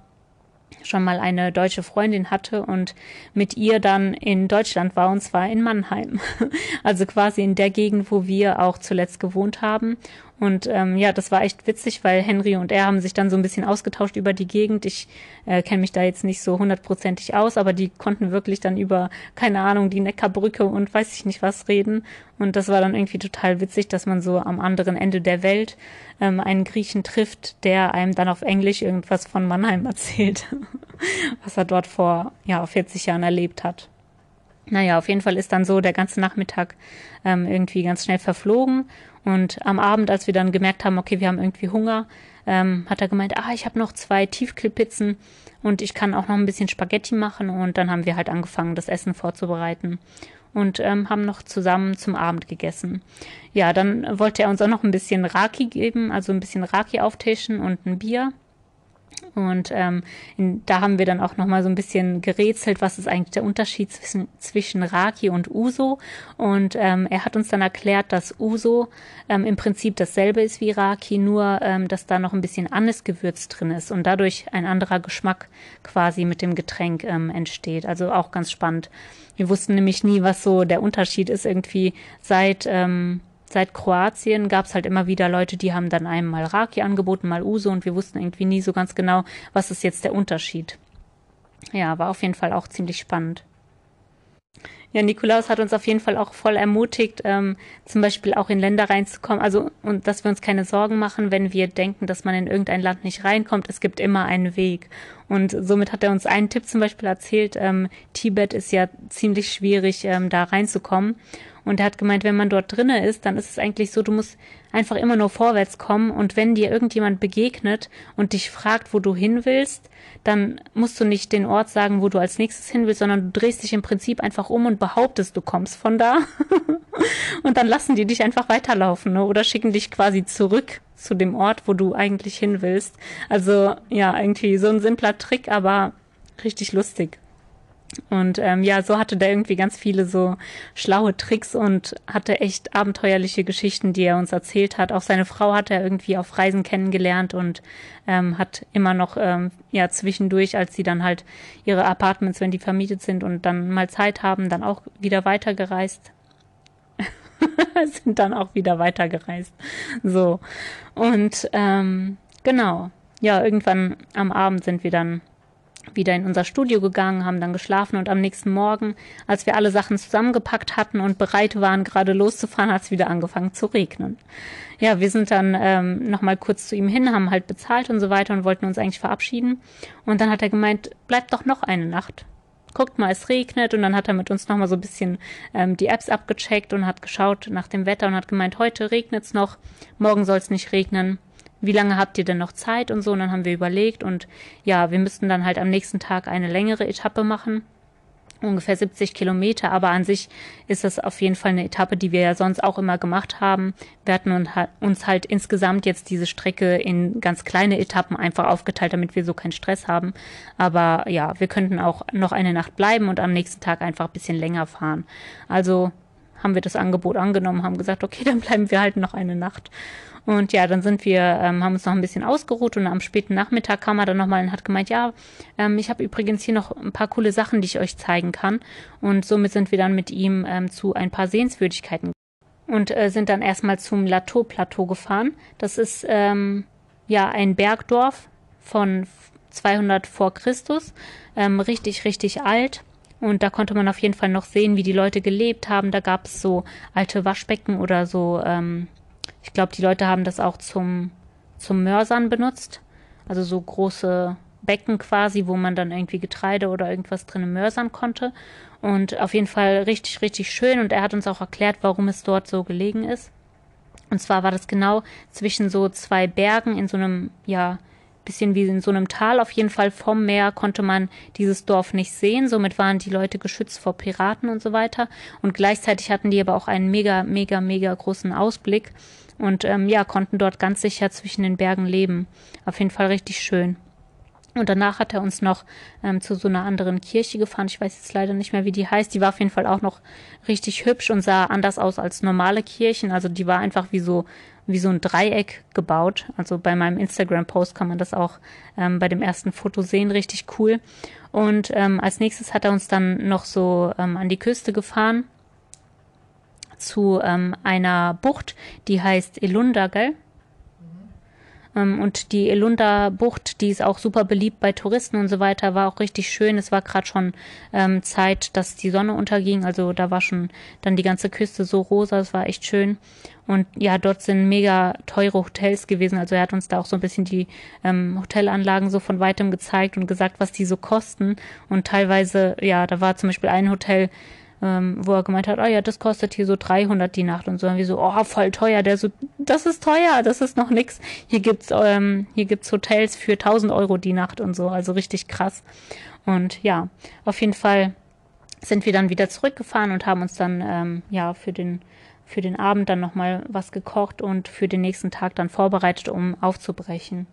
Speaker 1: schon mal eine deutsche Freundin hatte und mit ihr dann in Deutschland war, und zwar in Mannheim. Also quasi in der Gegend, wo wir auch zuletzt gewohnt haben. Und ähm, ja, das war echt witzig, weil Henry und er haben sich dann so ein bisschen ausgetauscht über die Gegend. Ich äh, kenne mich da jetzt nicht so hundertprozentig aus, aber die konnten wirklich dann über, keine Ahnung, die Neckarbrücke und weiß ich nicht was reden. Und das war dann irgendwie total witzig, dass man so am anderen Ende der Welt ähm, einen Griechen trifft, der einem dann auf Englisch irgendwas von Mannheim erzählt, was er dort vor ja, 40 Jahren erlebt hat. Naja, auf jeden Fall ist dann so der ganze Nachmittag ähm, irgendwie ganz schnell verflogen. Und am Abend, als wir dann gemerkt haben, okay, wir haben irgendwie Hunger, ähm, hat er gemeint, ah, ich habe noch zwei Tiefkühlpizzen und ich kann auch noch ein bisschen Spaghetti machen. Und dann haben wir halt angefangen, das Essen vorzubereiten und ähm, haben noch zusammen zum Abend gegessen. Ja, dann wollte er uns auch noch ein bisschen Raki geben, also ein bisschen Raki auftischen und ein Bier. Und ähm, in, da haben wir dann auch nochmal so ein bisschen gerätselt, was ist eigentlich der Unterschied zwischen, zwischen Raki und Uso. Und ähm, er hat uns dann erklärt, dass Uso ähm, im Prinzip dasselbe ist wie Raki, nur ähm, dass da noch ein bisschen Anisgewürz drin ist und dadurch ein anderer Geschmack quasi mit dem Getränk ähm, entsteht. Also auch ganz spannend. Wir wussten nämlich nie, was so der Unterschied ist irgendwie seit ähm, seit Kroatien gab es halt immer wieder Leute, die haben dann einem mal Raki angeboten, mal Uso und wir wussten irgendwie nie so ganz genau, was ist jetzt der Unterschied. Ja, war auf jeden Fall auch ziemlich spannend. Ja, Nikolaus hat uns auf jeden Fall auch voll ermutigt, ähm, zum Beispiel auch in Länder reinzukommen. Also, und dass wir uns keine Sorgen machen, wenn wir denken, dass man in irgendein Land nicht reinkommt. Es gibt immer einen Weg. Und somit hat er uns einen Tipp zum Beispiel erzählt. Ähm, Tibet ist ja ziemlich schwierig, ähm, da reinzukommen. Und er hat gemeint, wenn man dort drinne ist, dann ist es eigentlich so, du musst einfach immer nur vorwärts kommen und wenn dir irgendjemand begegnet und dich fragt, wo du hin willst, dann musst du nicht den Ort sagen, wo du als nächstes hin willst, sondern du drehst dich im Prinzip einfach um und behauptest, du kommst von da. und dann lassen die dich einfach weiterlaufen ne? oder schicken dich quasi zurück zu dem Ort, wo du eigentlich hin willst. Also ja, irgendwie so ein simpler Trick, aber richtig lustig. Und ähm, ja, so hatte der irgendwie ganz viele so schlaue Tricks und hatte echt abenteuerliche Geschichten, die er uns erzählt hat. Auch seine Frau hat er irgendwie auf Reisen kennengelernt und ähm, hat immer noch ähm, ja zwischendurch, als sie dann halt ihre Apartments, wenn die vermietet sind und dann mal Zeit haben, dann auch wieder weitergereist. sind dann auch wieder weitergereist. So. Und ähm, genau. Ja, irgendwann am Abend sind wir dann wieder in unser Studio gegangen, haben dann geschlafen und am nächsten Morgen, als wir alle Sachen zusammengepackt hatten und bereit waren, gerade loszufahren, hat es wieder angefangen zu regnen. Ja, wir sind dann ähm, nochmal kurz zu ihm hin, haben halt bezahlt und so weiter und wollten uns eigentlich verabschieden. Und dann hat er gemeint, bleibt doch noch eine Nacht. Guckt mal, es regnet und dann hat er mit uns nochmal so ein bisschen ähm, die Apps abgecheckt und hat geschaut nach dem Wetter und hat gemeint, heute regnet's noch, morgen soll es nicht regnen wie lange habt ihr denn noch Zeit und so. Und dann haben wir überlegt und ja, wir müssten dann halt am nächsten Tag eine längere Etappe machen. Ungefähr 70 Kilometer, aber an sich ist das auf jeden Fall eine Etappe, die wir ja sonst auch immer gemacht haben. Wir hatten uns halt insgesamt jetzt diese Strecke in ganz kleine Etappen einfach aufgeteilt, damit wir so keinen Stress haben. Aber ja, wir könnten auch noch eine Nacht bleiben und am nächsten Tag einfach ein bisschen länger fahren. Also haben wir das Angebot angenommen, haben gesagt, okay, dann bleiben wir halt noch eine Nacht. Und ja, dann sind wir, ähm, haben uns noch ein bisschen ausgeruht und am späten Nachmittag kam er dann nochmal und hat gemeint, ja, ähm, ich habe übrigens hier noch ein paar coole Sachen, die ich euch zeigen kann. Und somit sind wir dann mit ihm ähm, zu ein paar Sehenswürdigkeiten und äh, sind dann erstmal zum Lateau-Plateau gefahren. Das ist ähm, ja ein Bergdorf von 200 vor Christus, ähm, richtig, richtig alt. Und da konnte man auf jeden Fall noch sehen, wie die Leute gelebt haben. Da gab es so alte Waschbecken oder so ähm, ich glaube, die Leute haben das auch zum, zum Mörsern benutzt. Also so große Becken quasi, wo man dann irgendwie Getreide oder irgendwas drin mörsern konnte. Und auf jeden Fall richtig, richtig schön. Und er hat uns auch erklärt, warum es dort so gelegen ist. Und zwar war das genau zwischen so zwei Bergen in so einem, ja, bisschen wie in so einem Tal. Auf jeden Fall vom Meer konnte man dieses Dorf nicht sehen. Somit waren die Leute geschützt vor Piraten und so weiter. Und gleichzeitig hatten die aber auch einen mega, mega, mega großen Ausblick und ähm, ja, konnten dort ganz sicher zwischen den Bergen leben. Auf jeden Fall richtig schön. Und danach hat er uns noch ähm, zu so einer anderen Kirche gefahren. Ich weiß jetzt leider nicht mehr, wie die heißt. Die war auf jeden Fall auch noch richtig hübsch und sah anders aus als normale Kirchen. Also die war einfach wie so wie so ein Dreieck gebaut. Also bei meinem Instagram-Post kann man das auch ähm, bei dem ersten Foto sehen, richtig cool. Und ähm, als nächstes hat er uns dann noch so ähm, an die Küste gefahren zu ähm, einer Bucht, die heißt Elunda, gell? Ähm, und die Elunda Bucht, die ist auch super beliebt bei Touristen und so weiter, war auch richtig schön. Es war gerade schon ähm, Zeit, dass die Sonne unterging. Also da war schon dann die ganze Küste so rosa. Es war echt schön. Und ja, dort sind mega teure Hotels gewesen. Also er hat uns da auch so ein bisschen die ähm, Hotelanlagen so von weitem gezeigt und gesagt, was die so kosten. Und teilweise, ja, da war zum Beispiel ein Hotel, ähm, wo er gemeint hat, oh ja, das kostet hier so 300 die Nacht und so. Und wir so, oh, voll teuer. Der so, das ist teuer, das ist noch nix. Hier gibt's, ähm, hier gibt's Hotels für 1000 Euro die Nacht und so. Also richtig krass. Und ja, auf jeden Fall sind wir dann wieder zurückgefahren und haben uns dann, ähm, ja, für den, für den Abend dann nochmal was gekocht und für den nächsten Tag dann vorbereitet, um aufzubrechen.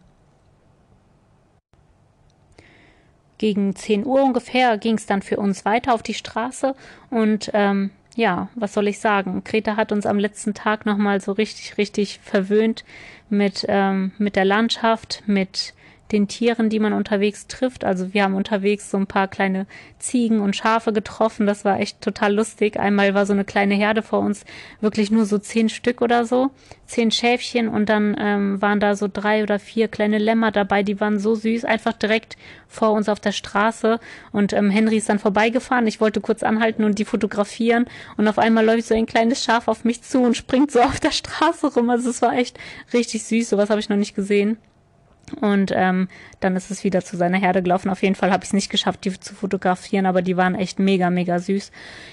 Speaker 1: Gegen 10 Uhr ungefähr ging es dann für uns weiter auf die Straße und ähm, ja, was soll ich sagen? Greta hat uns am letzten Tag nochmal so richtig, richtig verwöhnt mit, ähm, mit der Landschaft, mit den Tieren, die man unterwegs trifft. Also wir haben unterwegs so ein paar kleine Ziegen und Schafe getroffen. Das war echt total lustig. Einmal war so eine kleine Herde vor uns, wirklich nur so zehn Stück oder so, zehn Schäfchen und dann ähm, waren da so drei oder vier kleine Lämmer dabei, die waren so süß, einfach direkt vor uns auf der Straße. Und ähm, Henry ist dann vorbeigefahren. Ich wollte kurz anhalten und die fotografieren und auf einmal läuft so ein kleines Schaf auf mich zu und springt so auf der Straße rum. Also es war echt richtig süß. Sowas habe ich noch nicht gesehen. Und ähm, dann ist es wieder zu seiner Herde gelaufen. Auf jeden Fall habe ich es nicht geschafft, die zu fotografieren, aber die waren echt mega, mega süß.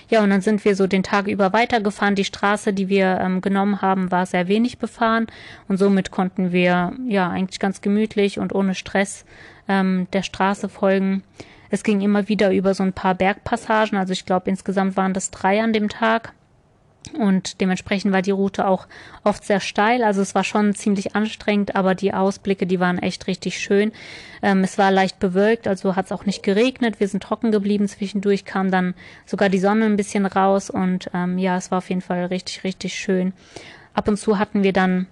Speaker 1: Ja, und dann sind wir so den Tag über weitergefahren. Die Straße, die wir ähm, genommen haben, war sehr wenig befahren und somit konnten wir ja eigentlich ganz gemütlich und ohne Stress ähm, der Straße folgen. Es ging immer wieder über so ein paar Bergpassagen. Also ich glaube, insgesamt waren das drei an dem Tag. Und dementsprechend war die Route auch oft sehr steil. Also es war schon ziemlich anstrengend, aber die Ausblicke, die waren echt richtig schön. Ähm, es war leicht bewölkt, also hat es auch nicht geregnet. Wir sind trocken geblieben. Zwischendurch kam dann sogar die Sonne ein bisschen raus und ähm, ja, es war auf jeden Fall richtig, richtig schön. Ab und zu hatten wir dann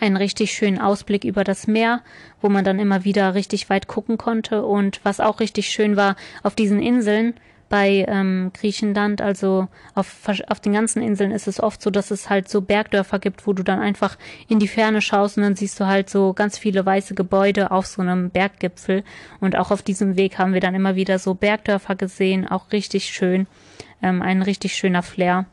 Speaker 1: einen richtig schönen Ausblick über das Meer, wo man dann immer wieder richtig weit gucken konnte. Und was auch richtig schön war, auf diesen Inseln, bei ähm, Griechenland, also auf, auf den ganzen Inseln ist es oft so, dass es halt so Bergdörfer gibt, wo du dann einfach in die Ferne schaust und dann siehst du halt so ganz viele weiße Gebäude auf so einem Berggipfel. Und auch auf diesem Weg haben wir dann immer wieder so Bergdörfer gesehen, auch richtig schön, ähm, ein richtig schöner Flair.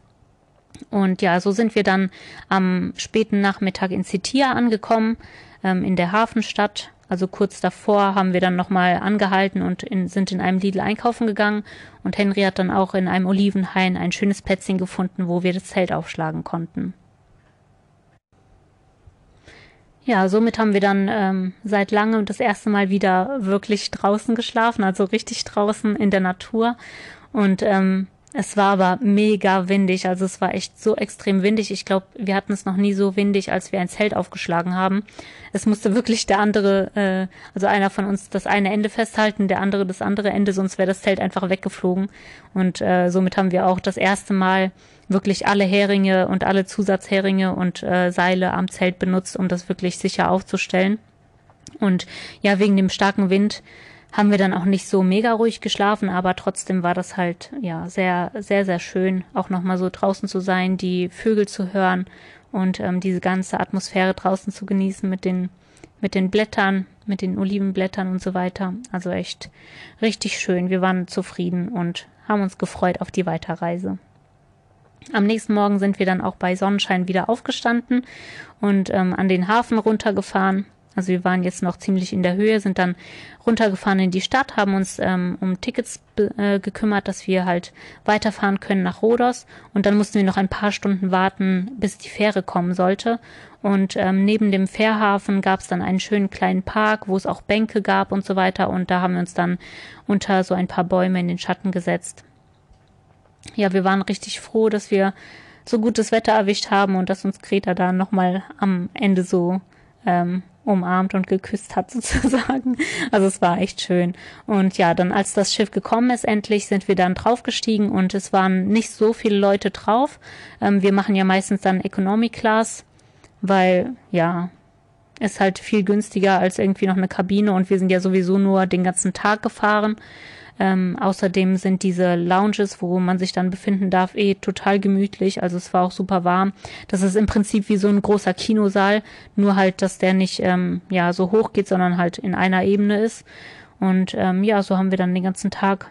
Speaker 1: Und ja, so sind wir dann am späten Nachmittag in Sitia angekommen, ähm, in der Hafenstadt also kurz davor haben wir dann nochmal angehalten und in, sind in einem Lidl einkaufen gegangen und Henry hat dann auch in einem Olivenhain ein schönes Plätzchen gefunden, wo wir das Zelt aufschlagen konnten. Ja, somit haben wir dann ähm, seit langem das erste Mal wieder wirklich draußen geschlafen, also richtig draußen in der Natur. Und ähm, es war aber mega windig, also es war echt so extrem windig. Ich glaube, wir hatten es noch nie so windig, als wir ein Zelt aufgeschlagen haben. Es musste wirklich der andere, äh, also einer von uns das eine Ende festhalten, der andere das andere Ende, sonst wäre das Zelt einfach weggeflogen. Und äh, somit haben wir auch das erste Mal wirklich alle Heringe und alle Zusatzheringe und äh, Seile am Zelt benutzt, um das wirklich sicher aufzustellen. Und ja, wegen dem starken Wind haben wir dann auch nicht so mega ruhig geschlafen, aber trotzdem war das halt ja sehr, sehr, sehr schön, auch nochmal so draußen zu sein, die Vögel zu hören und ähm, diese ganze Atmosphäre draußen zu genießen mit den, mit den Blättern, mit den Olivenblättern und so weiter. Also echt richtig schön. Wir waren zufrieden und haben uns gefreut auf die Weiterreise. Am nächsten Morgen sind wir dann auch bei Sonnenschein wieder aufgestanden und ähm, an den Hafen runtergefahren Also wir waren jetzt noch ziemlich in der Höhe, sind dann runtergefahren in die Stadt, haben uns ähm, um Tickets äh, gekümmert, dass wir halt weiterfahren können nach Rhodos. Und dann mussten wir noch ein paar Stunden warten, bis die Fähre kommen sollte. Und ähm, neben dem Fährhafen gab es dann einen schönen kleinen Park, wo es auch Bänke gab und so weiter. Und da haben wir uns dann unter so ein paar Bäume in den Schatten gesetzt. Ja, wir waren richtig froh, dass wir so gutes Wetter erwischt haben und dass uns Greta da nochmal am Ende so ähm, umarmt und geküsst hat sozusagen. Also es war echt schön. Und ja, dann als das Schiff gekommen ist, endlich sind wir dann draufgestiegen und es waren nicht so viele Leute drauf. Ähm, wir machen ja meistens dann Economy Class, weil ja, ist halt viel günstiger als irgendwie noch eine Kabine und wir sind ja sowieso nur den ganzen Tag gefahren. Ähm, außerdem sind diese Lounges, wo man sich dann befinden darf, eh total gemütlich. Also es war auch super warm. Das ist im Prinzip wie so ein großer Kinosaal, nur halt, dass der nicht ähm, ja so hoch geht, sondern halt in einer Ebene ist. Und ähm, ja, so haben wir dann den ganzen Tag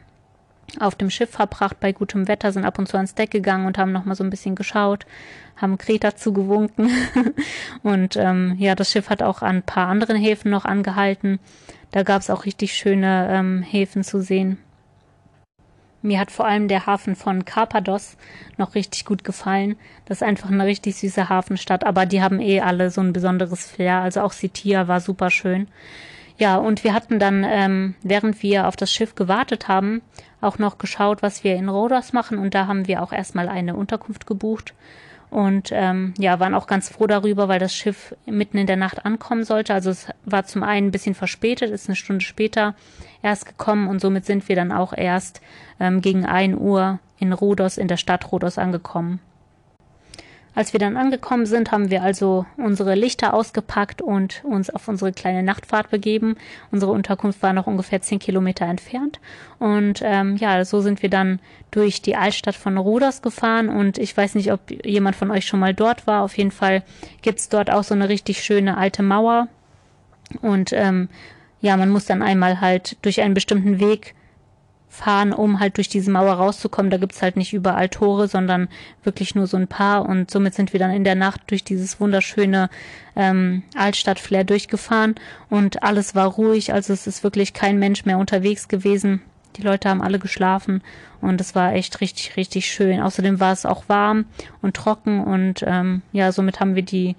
Speaker 1: auf dem Schiff verbracht bei gutem Wetter, sind ab und zu ans Deck gegangen und haben noch mal so ein bisschen geschaut, haben Kreta zugewunken und ähm, ja, das Schiff hat auch an ein paar anderen Häfen noch angehalten. Da gab es auch richtig schöne ähm, Häfen zu sehen. Mir hat vor allem der Hafen von Karpados noch richtig gut gefallen. Das ist einfach eine richtig süße Hafenstadt, aber die haben eh alle so ein besonderes Flair. Also auch Sitia war super schön. Ja, und wir hatten dann, ähm, während wir auf das Schiff gewartet haben, auch noch geschaut, was wir in Rhodos machen. Und da haben wir auch erstmal eine Unterkunft gebucht und ähm, ja, waren auch ganz froh darüber, weil das Schiff mitten in der Nacht ankommen sollte. Also es war zum einen ein bisschen verspätet, ist eine Stunde später erst gekommen und somit sind wir dann auch erst ähm, gegen ein Uhr in Rhodos, in der Stadt Rhodos angekommen. Als wir dann angekommen sind, haben wir also unsere Lichter ausgepackt und uns auf unsere kleine Nachtfahrt begeben. Unsere Unterkunft war noch ungefähr zehn Kilometer entfernt. Und ähm, ja, so sind wir dann durch die Altstadt von Ruders gefahren. Und ich weiß nicht, ob jemand von euch schon mal dort war. Auf jeden Fall gibt's dort auch so eine richtig schöne alte Mauer. Und ähm, ja, man muss dann einmal halt durch einen bestimmten Weg fahren, um halt durch diese Mauer rauszukommen. Da gibt's halt nicht überall Tore, sondern wirklich nur so ein paar. Und somit sind wir dann in der Nacht durch dieses wunderschöne ähm, Altstadt-Flair durchgefahren und alles war ruhig. Also es ist wirklich kein Mensch mehr unterwegs gewesen. Die Leute haben alle geschlafen und es war echt richtig, richtig schön. Außerdem war es auch warm und trocken und ähm, ja, somit haben wir die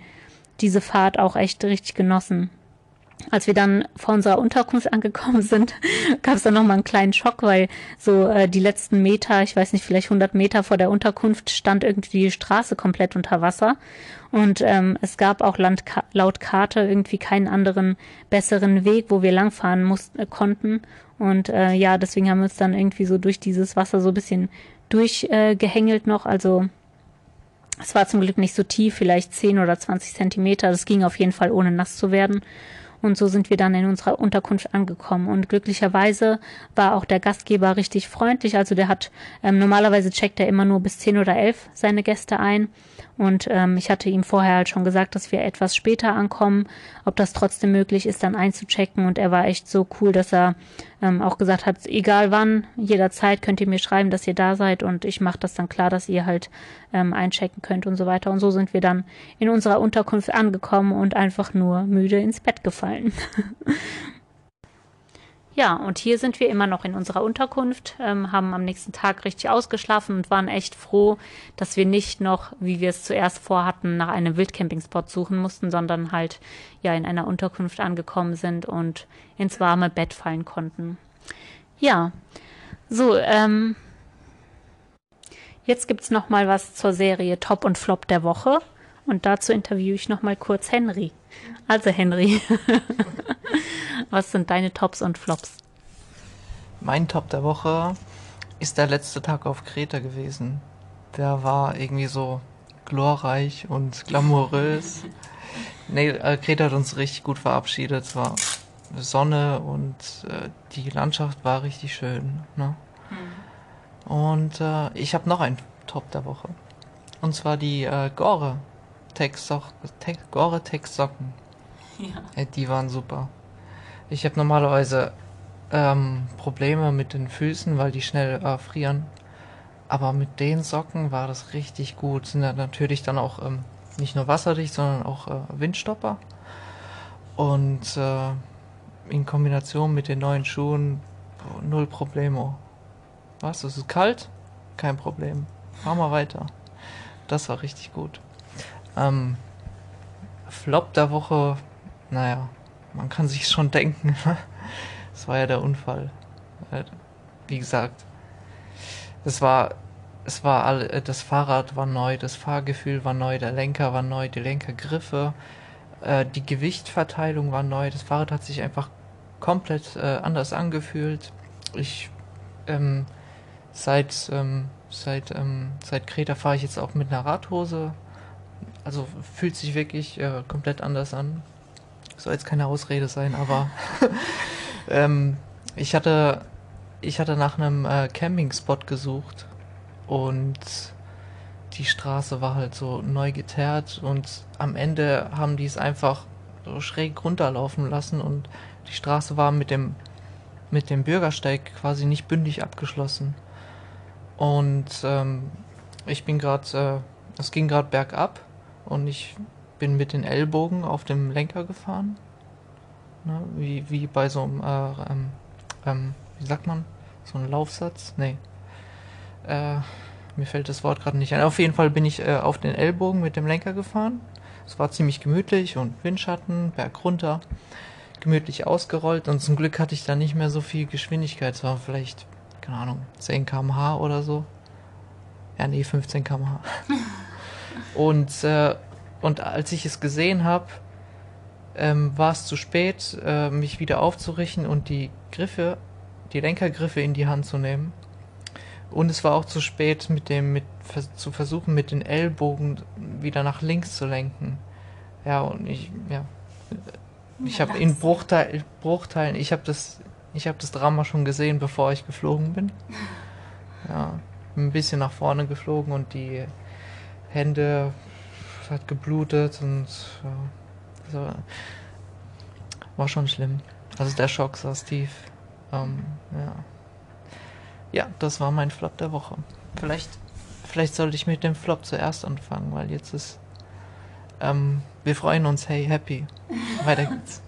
Speaker 1: diese Fahrt auch echt richtig genossen als wir dann vor unserer Unterkunft angekommen sind, gab es dann nochmal einen kleinen Schock, weil so äh, die letzten Meter, ich weiß nicht, vielleicht 100 Meter vor der Unterkunft stand irgendwie die Straße komplett unter Wasser. Und ähm, es gab auch Land, laut Karte irgendwie keinen anderen besseren Weg, wo wir langfahren mussten, äh, konnten. Und äh, ja, deswegen haben wir uns dann irgendwie so durch dieses Wasser so ein bisschen durchgehängelt äh, noch. Also es war zum Glück nicht so tief, vielleicht 10 oder 20 Zentimeter. Das ging auf jeden Fall ohne nass zu werden. Und so sind wir dann in unserer Unterkunft angekommen. Und glücklicherweise war auch der Gastgeber richtig freundlich. Also der hat, ähm, normalerweise checkt er immer nur bis zehn oder elf seine Gäste ein. Und ähm, ich hatte ihm vorher halt schon gesagt, dass wir etwas später ankommen, ob das trotzdem möglich ist, dann einzuchecken. Und er war echt so cool, dass er ähm, auch gesagt hat, egal wann, jederzeit könnt ihr mir schreiben, dass ihr da seid und ich mache das dann klar, dass ihr halt ähm, einchecken könnt und so weiter. Und so sind wir dann in unserer Unterkunft angekommen und einfach nur müde ins Bett gefallen. Ja, und hier sind wir immer noch in unserer Unterkunft, ähm, haben am nächsten Tag richtig ausgeschlafen und waren echt froh, dass wir nicht noch, wie wir es zuerst vorhatten, nach einem Wildcampingspot suchen mussten, sondern halt ja in einer Unterkunft angekommen sind und ins warme Bett fallen konnten. Ja, so, ähm, jetzt gibt's noch mal was zur Serie Top und Flop der Woche und dazu interviewe ich noch mal kurz Henry. Also Henry, was sind deine Tops und Flops?
Speaker 2: Mein Top der Woche ist der letzte Tag auf Kreta gewesen. Der war irgendwie so glorreich und glamourös. nee, äh, Kreta hat uns richtig gut verabschiedet. Es war Sonne und äh, die Landschaft war richtig schön. Ne? Mhm. Und äh, ich habe noch einen Top der Woche. Und zwar die äh, Gore Gore-Tex Socken. Ja. Die waren super. Ich habe normalerweise ähm, Probleme mit den Füßen, weil die schnell äh, frieren. Aber mit den Socken war das richtig gut. Sind ja natürlich dann auch ähm, nicht nur wasserdicht, sondern auch äh, Windstopper. Und äh, in Kombination mit den neuen Schuhen, null Problemo. Was? Es ist kalt? Kein Problem. Fahr mal weiter. Das war richtig gut. Ähm, Flop der Woche, naja, man kann sich schon denken. Das war ja der Unfall. Äh, wie gesagt, es war, es war all, äh, das Fahrrad war neu, das Fahrgefühl war neu, der Lenker war neu, die Lenkergriffe, äh, die Gewichtverteilung war neu. Das Fahrrad hat sich einfach komplett anders angefühlt. Ich ähm, seit ähm, seit ähm, seit Kreta fahre ich jetzt auch mit einer Radhose. Also fühlt sich wirklich äh, komplett anders an. Soll jetzt keine Ausrede sein, aber ähm, ich hatte ich hatte nach einem äh, Campingspot gesucht und die Straße war halt so neu geteert und am Ende haben die es einfach so schräg runterlaufen lassen und die Straße war mit dem mit dem Bürgersteig quasi nicht bündig abgeschlossen. Und ähm, ich bin gerade, äh, es ging gerade bergab und ich bin mit den Ellbogen auf dem Lenker gefahren. Ne? Wie, wie bei so einem, äh, ähm, ähm, wie sagt man, so ein Laufsatz? Nee. Äh, mir fällt das Wort gerade nicht ein. Auf jeden Fall bin ich äh, auf den Ellbogen mit dem Lenker gefahren. Es war ziemlich gemütlich und Windschatten, Berg runter gemütlich ausgerollt und zum Glück hatte ich da nicht mehr so viel Geschwindigkeit. Es war vielleicht, keine Ahnung, 10 km/h oder so. Ja, nee, 15 km/h. und, äh, und als ich es gesehen habe, ähm, war es zu spät, äh, mich wieder aufzurichten und die Griffe, die Lenkergriffe in die Hand zu nehmen. Und es war auch zu spät, mit dem, mit, zu versuchen, mit den Ellbogen wieder nach links zu lenken. Ja, und ich, ja, ich habe in Bruchteil, Bruchteilen, ich habe das, ich habe das Drama schon gesehen, bevor ich geflogen bin. Ja, bin ein bisschen nach vorne geflogen und die Hände hat geblutet und ja, so, war schon schlimm. Also der Schock saß tief. Ähm, ja. ja, das war mein Flop der Woche. Vielleicht, vielleicht sollte ich mit dem Flop zuerst anfangen, weil jetzt ist ähm, wir freuen uns, hey, happy. Weiter geht's.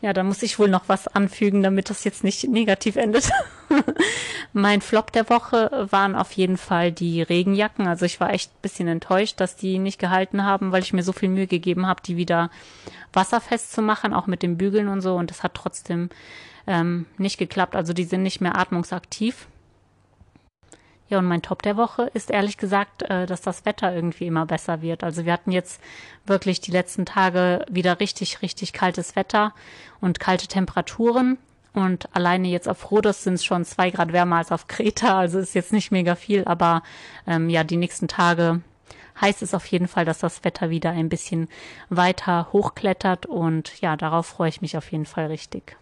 Speaker 1: Ja, da muss ich wohl noch was anfügen, damit das jetzt nicht negativ endet. mein Flop der Woche waren auf jeden Fall die Regenjacken. Also ich war echt ein bisschen enttäuscht, dass die nicht gehalten haben, weil ich mir so viel Mühe gegeben habe, die wieder wasserfest zu machen, auch mit den Bügeln und so. Und das hat trotzdem ähm, nicht geklappt. Also die sind nicht mehr atmungsaktiv. Ja, und mein Top der Woche ist ehrlich gesagt, äh, dass das Wetter irgendwie immer besser wird. Also wir hatten jetzt wirklich die letzten Tage wieder richtig, richtig kaltes Wetter und kalte Temperaturen. Und alleine jetzt auf Rhodos sind es schon zwei Grad wärmer als auf Kreta. Also ist jetzt nicht mega viel, aber ähm, ja, die nächsten Tage heißt es auf jeden Fall, dass das Wetter wieder ein bisschen weiter hochklettert. Und ja, darauf freue ich mich auf jeden Fall richtig.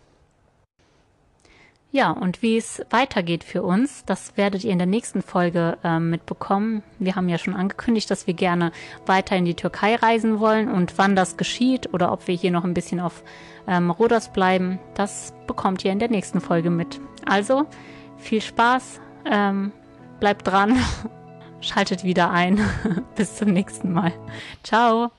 Speaker 1: Ja, und wie es weitergeht für uns, das werdet ihr in der nächsten Folge äh, mitbekommen. Wir haben ja schon angekündigt, dass wir gerne weiter in die Türkei reisen wollen und wann das geschieht oder ob wir hier noch ein bisschen auf ähm, Rhodos bleiben, das bekommt ihr in der nächsten Folge mit. Also viel Spaß, ähm, bleibt dran, schaltet wieder ein. Bis zum nächsten Mal. Ciao.